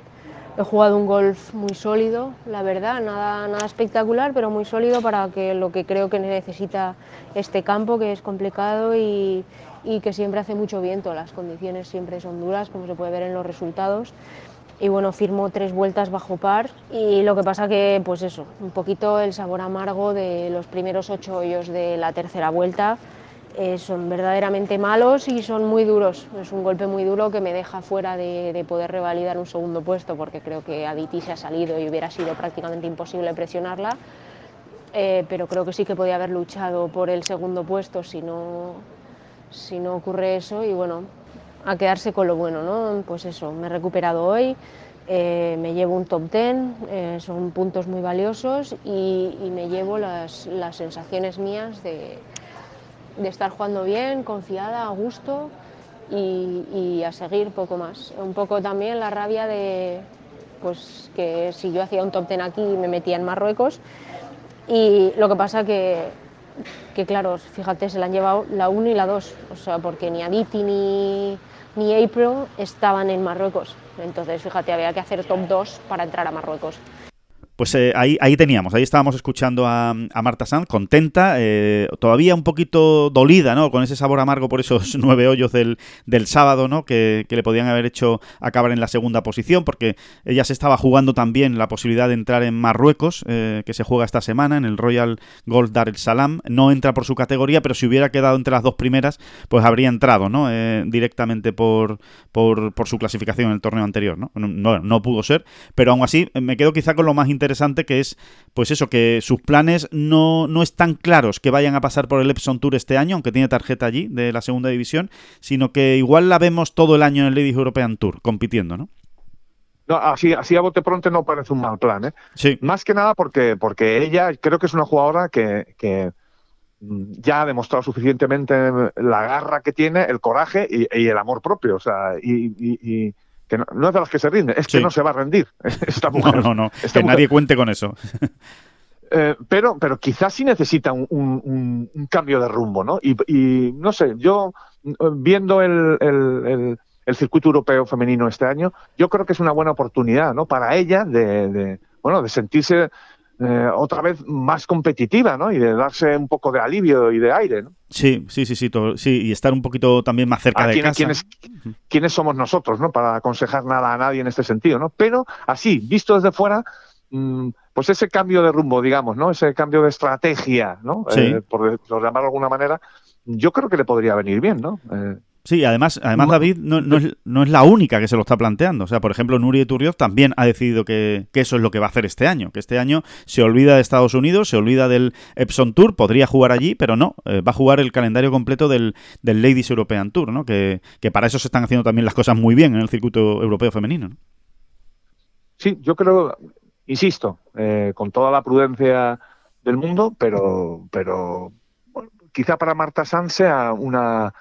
D: he jugado un golf muy sólido, la verdad, nada, nada espectacular, pero muy sólido para que lo que creo que necesita este campo, que es complicado y, y que siempre hace mucho viento. Las condiciones siempre son duras, como se puede ver en los resultados. Y bueno, firmó tres vueltas bajo par y lo que pasa que, pues eso, un poquito el sabor amargo de los primeros ocho hoyos de la tercera vuelta eh, son verdaderamente malos y son muy duros. Es un golpe muy duro que me deja fuera de, poder revalidar un segundo puesto porque creo que Aditi se ha salido y hubiera sido prácticamente imposible presionarla. Eh, pero creo que sí que podía haber luchado por el segundo puesto si no, si no ocurre eso y bueno, a quedarse con lo bueno, ¿no? Pues eso, me he recuperado hoy, eh, me llevo un top 10, son puntos muy valiosos y, y me llevo las, las sensaciones mías de, de estar jugando bien, confiada, a gusto y, a seguir poco más. Un poco también la rabia de pues que si yo hacía un top ten aquí me metía en Marruecos y lo que pasa que, que claro, fíjate, se la han llevado la 1 y la 2, o sea, porque ni Aditi ni, ni April estaban en Marruecos. Entonces, fíjate, había que hacer top 2 para entrar a Marruecos.
B: Pues eh, ahí, ahí teníamos, ahí estábamos escuchando a, Marta Sanz, contenta, eh, todavía un poquito dolida, ¿no? Con ese sabor amargo por esos [LAUGHS] nueve hoyos del, del sábado, ¿no? Que, le podían haber hecho acabar en la segunda posición, porque ella se estaba jugando también la posibilidad de entrar en Marruecos, eh, que se juega esta semana en el Royal Gold Dar el Salam. No entra por su categoría, pero si hubiera quedado entre las dos primeras, pues habría entrado, ¿no? directamente por, por, por, su clasificación en el torneo anterior, ¿no? ¿no? No pudo ser, pero aún así me quedo quizá con lo más interesante interesante que es, pues eso, que sus planes no, no están claros que vayan a pasar por el Epson Tour este año, aunque tiene tarjeta allí de la segunda división, sino que igual la vemos todo el año en el Ladies European Tour compitiendo, ¿no?
C: No, así, así a bote pronto no parece un mal plan, ¿eh?
B: Sí.
C: Más que nada porque, porque ella creo que es una jugadora que, que ya ha demostrado suficientemente la garra que tiene, el coraje y, el amor propio. O sea, y que no, es de las que se rinde, es que no se va a rendir [LAUGHS] esta mujer.
B: No, no, no, que nadie cuente con eso. [LAUGHS]
C: Eh, pero, pero quizás sí necesita un, cambio de rumbo, ¿no? Y, no sé, yo viendo el, el, circuito europeo femenino este año, yo creo que es una buena oportunidad, ¿no? Para ella de, bueno, de sentirse eh, otra vez más competitiva, ¿no? Y de darse un poco de alivio y de aire, ¿no?
B: Sí, sí, sí, sí, sí, y estar un poquito también más cerca de casa.
C: ¿quiénes, somos nosotros, no? Para aconsejar nada a nadie en este sentido, ¿no? Pero así, visto desde fuera, mm, pues ese cambio de rumbo, digamos, ¿no? Ese cambio de estrategia, ¿no? Eh, por, llamarlo de alguna manera, yo creo que le podría venir bien, ¿no?
B: Eh, Sí, además, además David no, no, es, no, es, la única que se lo está planteando. O sea, por ejemplo, Nuri Turrioz también ha decidido que, eso es lo que va a hacer este año. Que este año se olvida de Estados Unidos, se olvida del Epson Tour, podría jugar allí, pero no, eh, va a jugar el calendario completo del, del Ladies European Tour, ¿no? Que, para eso se están haciendo también las cosas muy bien en el circuito europeo femenino.
C: Sí, yo creo, insisto, eh, con toda la prudencia del mundo, pero, pero quizá para Marta Sanz sea una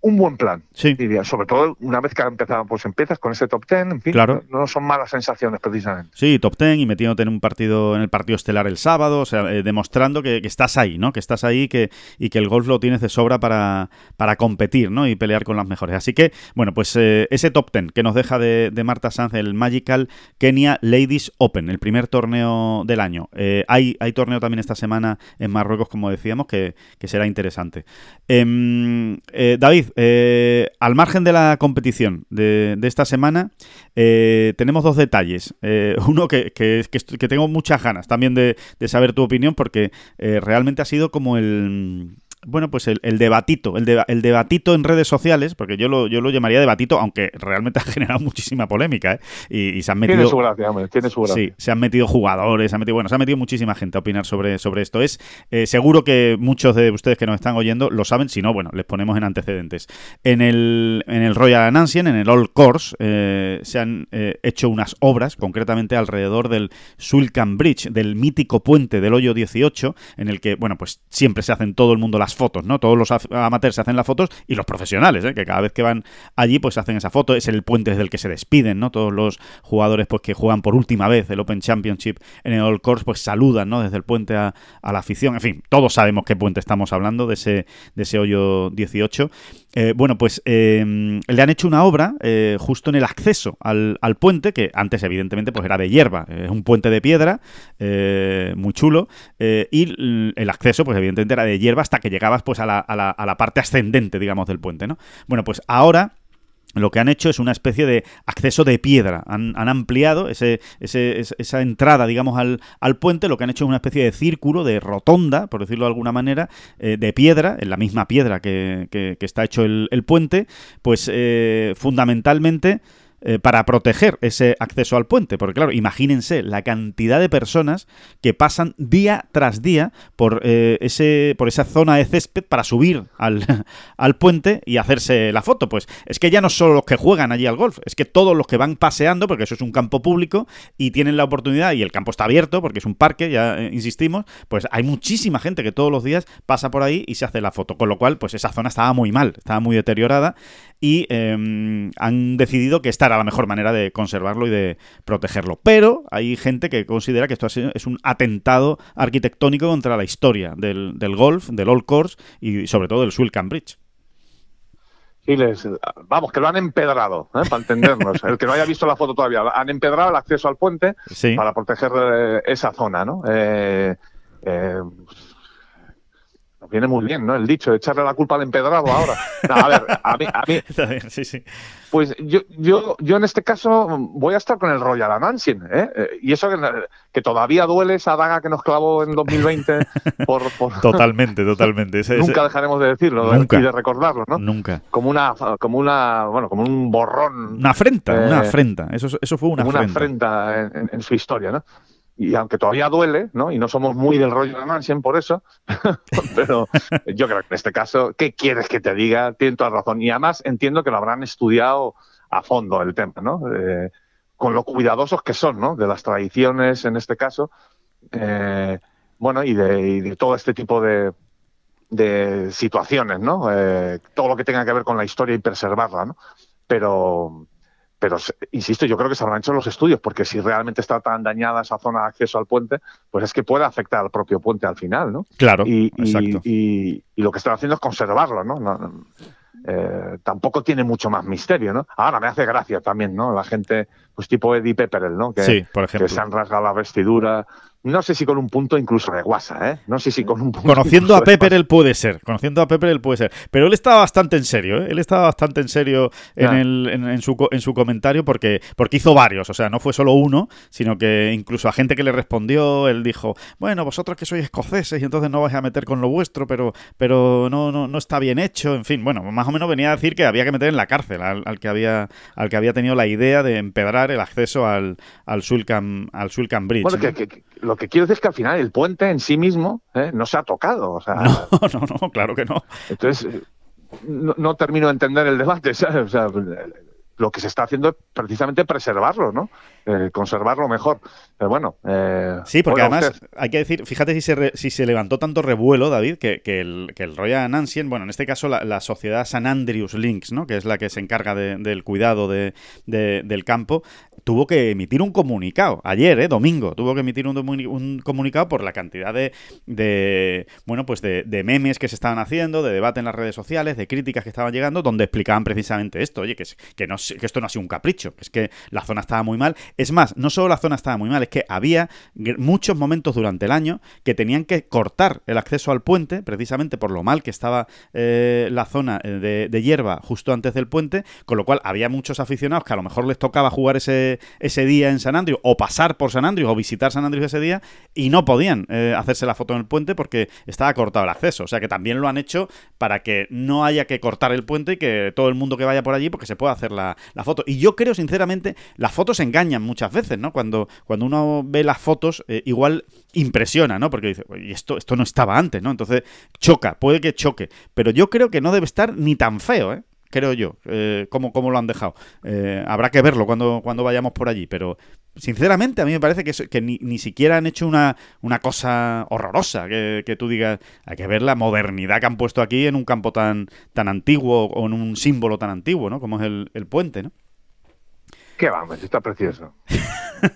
C: un buen plan.
B: Sí.
C: Diría. Sobre todo una vez que ha empezado, pues empiezas con ese top ten, en fin,
B: claro.
C: no, son malas sensaciones precisamente.
B: Sí, top ten y metiéndote en un partido, en el partido estelar el sábado, o sea, eh, demostrando que, estás ahí, ¿no? Que estás ahí que, y que el golf lo tienes de sobra para, para competir, ¿no? Y pelear con las mejores. Así que, bueno, pues eh, ese top ten que nos deja de, Marta Sanz, el Magical Kenya Ladies Open, el primer torneo del año. Eh, hay, hay torneo también esta semana en Marruecos, como decíamos, que, que será interesante. Em, David, eh, al margen de la competición de, esta semana, eh, tenemos dos detalles. Eh, [LAUGHS] uno que, que, tengo muchas ganas también de, de saber tu opinión, porque realmente ha sido como el bueno, pues el, debatito, el, el, debatito en redes sociales, porque yo lo, yo lo llamaría debatito, aunque realmente [LAUGHS] ha generado muchísima polémica, ¿eh? y, se han metido...
C: Tiene su gracia, hombre, tiene su gracia.
B: Sí, se han metido jugadores, se han metido, bueno, se ha metido muchísima gente a opinar sobre, sobre esto. Es eh, seguro que muchos de ustedes que nos están oyendo lo saben, si no, bueno, les ponemos en antecedentes. En el, en el Royal Anansian, en el All Course, eh, se han hecho unas obras, concretamente alrededor del Sulcan Bridge, del mítico puente del hoyo 18, en el que, bueno, pues siempre se hacen todo el mundo las fotos, ¿no? Todos los amateurs se hacen las fotos y los profesionales, ¿eh? que cada vez que van allí pues hacen esa foto, es el puente desde el que se despiden, ¿no? Todos los jugadores pues que juegan por última vez el Open Championship en el All Course pues saludan, ¿no? Desde el puente a, la afición, en fin, todos sabemos qué puente estamos hablando de ese, de ese hoyo 18. Eh, bueno, pues em, le han hecho una obra eh, justo en el acceso al, puente, que antes evidentemente pues era de hierba, es un puente de piedra, muy chulo, y el acceso pues evidentemente era de hierba hasta que llegabas pues a la, a la parte ascendente, digamos, del puente, ¿no? Bueno, pues ahora lo que han hecho es una especie de acceso de piedra. Han, ampliado ese, esa entrada, digamos, al, al, puente. Lo que han hecho es una especie de círculo, de rotonda, por decirlo de alguna manera, eh, de piedra, en la misma piedra que, que, está hecho el, el puente. Pues eh, fundamentalmente eh, para proteger ese acceso al puente. Porque claro, imagínense la cantidad de personas que pasan día tras día por, eh, ese, por esa zona de césped para subir al, [LAUGHS] al puente y hacerse la foto. Pues es que ya no solo los que juegan allí al golf, es que todos los que van paseando, porque eso es un campo público y tienen la oportunidad y el campo está abierto porque es un parque, ya eh, insistimos, pues hay muchísima gente que todos los días pasa por ahí y se hace la foto. Con lo cual, pues esa zona estaba muy mal, estaba muy deteriorada y em, han decidido que esta era la mejor manera de conservarlo y de protegerlo. Pero hay gente que considera que esto es un atentado arquitectónico contra la historia del, golf, del Old Course y sobre todo del Swilcan Bridge.
C: vamos, que lo han empedrado, ¿eh? para entendernos. El que no haya visto la foto todavía, han empedrado el acceso al puente para proteger eh, esa zona, ¿no? Eh, viene muy bien, ¿no? El dicho, echarle la culpa al empedrado ahora. a ver, a mí, a mí [LAUGHS] sí, sí. Pues yo, yo, yo en este caso voy a estar con el Royal Anansien, ¿eh? ¿eh? Y eso que, todavía duele esa daga que nos clavó en 2020 por... [LAUGHS]
B: Totalmente, totalmente.
C: nunca dejaremos de decirlo y de recordarlo, ¿no?
B: Nunca.
C: Como una, como una, bueno, como un borrón.
B: Una afrenta, una eh, afrenta. Eso, eso fue una
C: afrenta. Una afrenta en, en su historia, ¿no? Y aunque todavía duele, ¿no? Y no somos muy del rollo de Mansion por eso, [LAUGHS] pero yo creo que en este caso, ¿qué quieres que te diga? Tienes toda razón. Y además entiendo que lo habrán estudiado a fondo el tema, ¿no? Eh, con lo cuidadosos que son, ¿no? De las tradiciones en este caso, eh, bueno, y de, todo este tipo de, de situaciones, ¿no? Eh, todo lo que tenga que ver con la historia y preservarla, ¿no? Pero, pero insisto, yo creo que se habrán hecho los estudios, porque si realmente está tan dañada esa zona de acceso al puente, pues es que puede afectar al propio puente al final, ¿no?
B: Claro,
C: y, exacto. Y, lo que están haciendo es conservarlo, ¿no? Eh, tampoco tiene mucho más misterio, ¿no? Ahora me hace gracia también, ¿no? La gente, pues tipo Eddie Pepperell, ¿no? Que,
B: sí, por ejemplo.
C: que se han rasgado la vestidura, no sé si con un punto incluso de guasa, ¿eh? No sé si con un punto.
B: Conociendo a Pepper, él puede ser. Conociendo a Pepper, él puede ser. Pero él estaba bastante en serio, ¿eh? Él estaba bastante en serio en, el, en, su, en su comentario porque, porque hizo varios. O sea, no fue solo uno, sino que incluso a gente que le respondió, él dijo: Bueno, vosotros que sois escoceses y entonces no vais a meter con lo vuestro, pero, pero no, no, no está bien hecho. En fin, bueno, más o menos venía a decir que había que meter en la cárcel al, que, había, al que había tenido la idea de empedrar el acceso al, al Sulcan, al Bridge.
C: Bueno, que, lo que quiero decir es que al final el puente en sí mismo ¿eh? no se ha tocado. O sea, [LAUGHS]
B: no, no, no, claro que no.
C: Entonces, eh, no, termino de entender el debate. [LAUGHS] O sea, lo que se está haciendo es precisamente preservarlo, ¿no? Eh, conservarlo mejor. Pero bueno. Eh,
B: sí, porque además hay que decir, fíjate si se, si se levantó tanto revuelo, David, que, que, el, que el Royal Nansien, bueno, en este caso la, sociedad San Andrews Links, ¿no? Que es la que se encarga del cuidado de, del campo, tuvo que emitir un comunicado. Ayer, ¿eh? Domingo, tuvo que emitir un, un comunicado por la cantidad de, de bueno, pues de, memes que se estaban haciendo, de debate en las redes sociales, de críticas que estaban llegando, donde explicaban precisamente esto, oye, que, que, no, que esto no ha sido un capricho, que es que la zona estaba muy mal. Es más, no solo la zona estaba muy mal, es que había muchos momentos durante el año que tenían que cortar el acceso al puente, precisamente por lo mal que estaba eh, la zona eh, de, hierba justo antes del puente, con lo cual había muchos aficionados que a lo mejor les tocaba jugar ese, ese día en San Andrews, o pasar por San Andrews, o visitar San Andrews ese día, y no podían eh, hacerse la foto en el puente porque estaba cortado el acceso. O sea que también lo han hecho para que no haya que cortar el puente y que todo el mundo que vaya por allí, porque se pueda hacer la, la foto. Y yo creo, sinceramente, las fotos engañan muchas veces, ¿no? Cuando, cuando uno ve las fotos, eh, igual impresiona, ¿no? Porque dice, y esto, esto no estaba antes, ¿no? Entonces choca, puede que choque. Pero yo creo que no debe estar ni tan feo, ¿eh? Creo yo, eh, cómo, lo han dejado. Eh, habrá que verlo cuando, cuando vayamos por allí, pero sinceramente a mí me parece que, que ni, ni, siquiera han hecho una, una cosa horrorosa, que, que, tú digas, hay que ver la modernidad que han puesto aquí en un campo tan, tan antiguo o en un símbolo tan antiguo, ¿no? Como es el, el puente, ¿no?
C: Qué vamos, está precioso.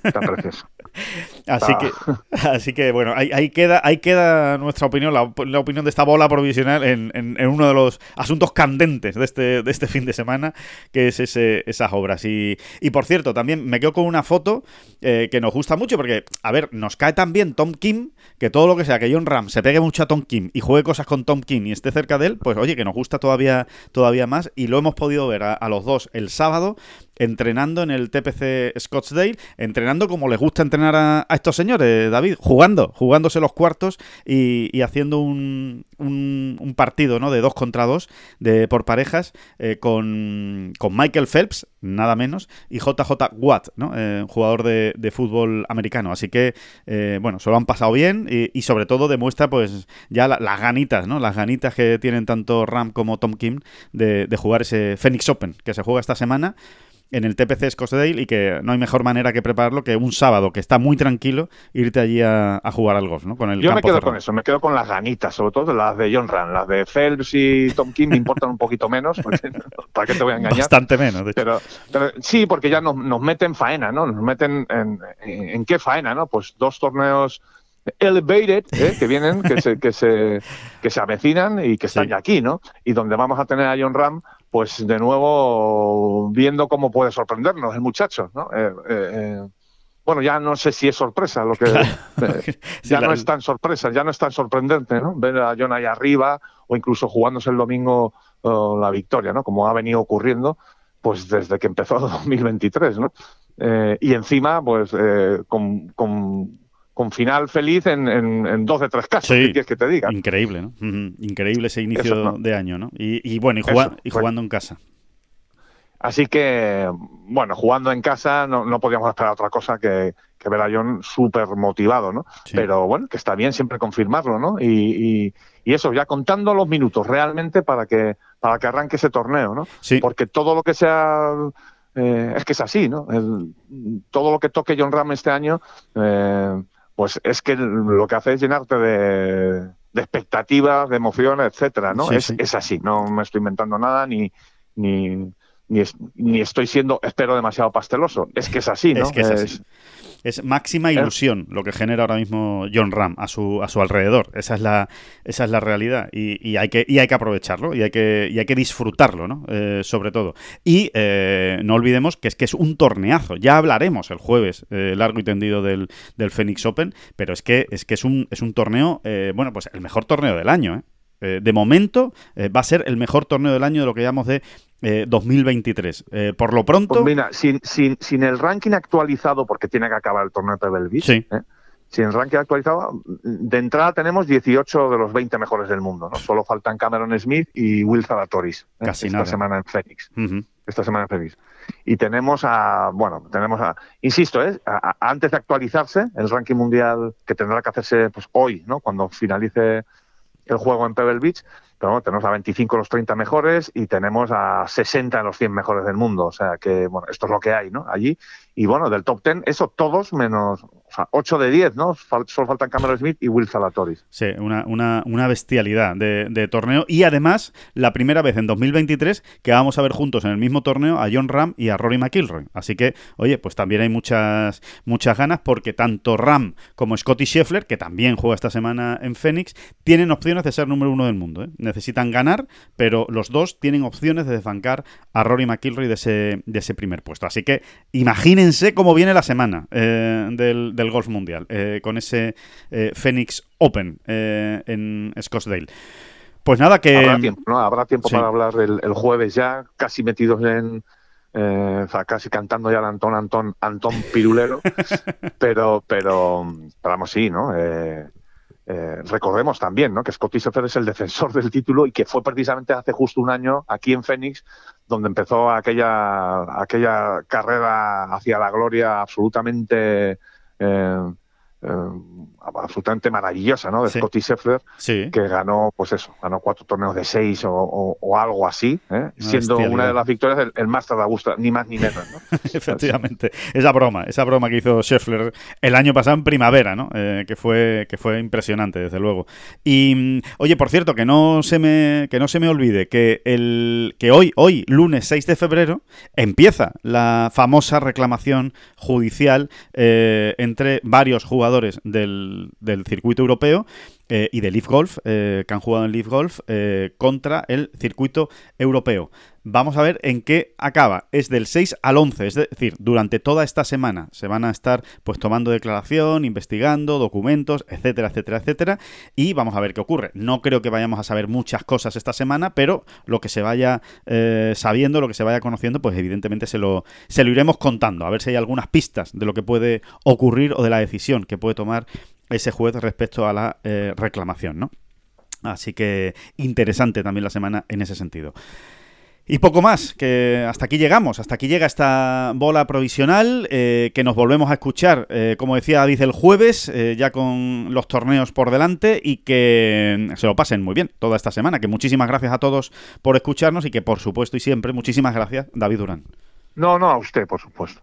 C: Está precioso. [LAUGHS]
B: Así que, [LAUGHS] así que bueno, ahí, queda, ahí queda nuestra opinión, la, opinión de esta bola provisional en, en, uno de los asuntos candentes de este, de este fin de semana, que es ese, esas obras. Y, y por cierto, también me quedo con una foto eh, que nos gusta mucho, porque, a ver, nos cae también Tom Kim, que todo lo que sea que John Ram se pegue mucho a Tom Kim y juegue cosas con Tom Kim y esté cerca de él, pues oye, que nos gusta todavía, todavía más. Y lo hemos podido ver a los dos el sábado entrenando en el TPC Scottsdale, entrenando como les gusta entrenar a, estos señores, David, jugando, jugándose los cuartos y, haciendo un, un, partido ¿no? de dos contra dos de, por parejas eh, con, Michael Phelps, nada menos, y JJ Watt, ¿no? Eh, jugador de, fútbol americano. Así que, eh, bueno, se lo han pasado bien y, sobre todo demuestra pues ya las ganitas, ¿no? Las ganitas que tienen tanto Ram como Tom Kim de, de jugar ese Phoenix Open que se juega esta semana en el TPC Scottsdale y que no hay mejor manera que prepararlo que un sábado que está muy tranquilo irte allí a, jugar al golf, ¿no? Con el
C: Yo me quedo con eso, me quedo con las ganitas, sobre todo las de John Rand, las de Phelps y Tom King me importan un poquito menos, [LAUGHS] ¿para qué te voy a engañar?
B: Bastante menos, de
C: hecho. Pero, sí, porque ya nos, meten faena, ¿no? Nos meten en, en, qué faena, ¿no? Pues dos torneos elevated ¿eh? que vienen, que se, que se, que se avecinan y que están ya aquí, ¿no? Y donde vamos a tener a John Ram pues de nuevo viendo cómo puede sorprendernos el muchacho, ¿no? Eh, eh, eh, bueno, ya no sé si es sorpresa, lo que [LAUGHS] ya no es tan sorpresa, ya no es tan sorprendente, ¿no? Ver a John ahí arriba o incluso jugándose el domingo la victoria, ¿no? Como ha venido ocurriendo, pues desde que empezó [LAUGHS] 2023, ¿no? y encima, pues con, con con final feliz en, en, dos de tres casos, ¿qué quieres que te diga?
B: Increíble, ¿no? Increíble ese inicio de año, ¿no? Y, bueno, y, y jugando en casa.
C: Así que, bueno, jugando en casa no, no podíamos esperar otra cosa que, que ver a John súper motivado, ¿no? Pero bueno, que está bien siempre confirmarlo, ¿no? Y, y, eso, ya contando los minutos realmente para que, para que arranque ese torneo, ¿no?
B: Sí.
C: Porque todo lo que sea... Eh, es que es así, ¿no? todo lo que toque John Ram este año... Eh, pues es que lo que hace es llenarte de, expectativas, de emociones, etcétera, ¿no? es, es, así, no me estoy inventando nada ni, ni, ni, estoy siendo, espero, demasiado pasteloso. Es que es así, [LAUGHS] ¿no?
B: Es que es así es máxima ilusión lo que genera ahora mismo John Ram a su, a su alrededor. Esa es la, esa es la realidad. Y, hay que, y hay que aprovecharlo y hay que, y hay que disfrutarlo, ¿no? Eh, sobre todo. Y eh, no olvidemos que es que es un torneazo. Ya hablaremos el jueves eh, largo y tendido del, del Phoenix Open, pero es que es, que es, un, es un torneo, bueno, pues el mejor torneo del año, ¿eh? De momento va a ser el mejor torneo del año de lo que llamamos de 2023. Eh, eh, por lo pronto.
C: Pues mira, sin, sin, sin, el ranking actualizado, porque tiene que acabar el torneo de Beach,
B: sí.
C: ¿eh? sin el ranking actualizado, de entrada tenemos 18 de los 20 mejores del mundo. ¿no? Solo faltan Cameron Smith y Will Zalatoris
B: Casi
C: esta semana en Phoenix. Esta semana en Phoenix. Y tenemos a, bueno, tenemos a, insisto, ¿eh? antes de actualizarse el ranking mundial que tendrá que hacerse pues, hoy, ¿no? cuando finalice el juego en Pebble Beach, pero tenemos a 25 los 30 mejores y tenemos a 60 en los 100 mejores del mundo. O sea que, bueno, esto es lo que hay, ¿no? Allí. Y bueno, del top 10, eso todos menos, o sea, 8 de 10, ¿no? solo faltan Cameron Smith y Will Salatoris.
B: Sí, una, una, una bestialidad de, torneo. Y además, la primera vez en 2023 que vamos a ver juntos en el mismo torneo a John Ram y a Rory McIlroy. Así que, oye, pues también hay muchas, muchas ganas porque tanto Ram como Scotty Scheffler, que también juega esta semana en Phoenix, tienen opciones de ser número uno del mundo. ¿eh? Necesitan ganar, pero los dos tienen opciones de desbancar a Rory McIlroy de ese, de ese primer puesto. Así que imagínense cómo viene la semana eh, del del golf mundial, eh, con ese eh, Phoenix Open eh, en Scottsdale. Pues nada, que.
C: Habrá tiempo, ¿no? Habrá tiempo para hablar el, jueves ya, casi metidos en. o sea, casi cantando ya el Antón, Antón, Antón Pirulero. [LAUGHS] pero, pero, vamos, sí, ¿no? recordemos también ¿no? que Scotty Scheffler es el defensor del título y que fue precisamente hace justo un año aquí en Phoenix donde empezó aquella, aquella carrera hacia la gloria absolutamente eh, eh, absolutamente maravillosa, ¿no? De
B: Sí.
C: Scotty Scheffler,
B: Sí.
C: que ganó, pues eso, ganó cuatro torneos de seis o, o- o algo así, ¿eh? siendo una de las victorias el, el Master de Augusta, ni más ni menos, ¿no? [LAUGHS]
B: Efectivamente. Esa broma, esa broma que hizo Scheffler el año pasado en primavera, ¿no? Eh, que fue que fue impresionante, desde luego. Y mm, oye, por cierto, que no se me que no se me olvide que el que hoy hoy lunes 6 de febrero empieza la famosa reclamación judicial eh, entre varios jugadores del, del circuito europeo eh, y de Leaf Golf, eh, que han jugado en Leaf Golf, eh, contra el circuito europeo. Vamos a ver en qué acaba. Es del 6 al 11, es decir, durante toda esta semana se van a estar pues tomando declaración, investigando, documentos, etcétera, etcétera, etcétera, y vamos a ver qué ocurre. No creo que vayamos a saber muchas cosas esta semana, pero lo que se vaya eh, sabiendo, lo que se vaya conociendo, pues evidentemente se lo, se lo iremos contando, a ver si hay algunas pistas de lo que puede ocurrir o de la decisión que puede tomar ese juez respecto a la eh, reclamación, ¿no? Así que interesante también la semana en ese sentido. Y poco más, que hasta aquí llegamos, hasta aquí llega esta bola provisional, eh, que nos volvemos a escuchar, eh, como decía David, el jueves, eh, ya con los torneos por delante y que se lo pasen muy bien toda esta semana, que muchísimas gracias a todos por escucharnos y que por supuesto y siempre, muchísimas gracias, David Durán.
C: No, no a usted, por supuesto.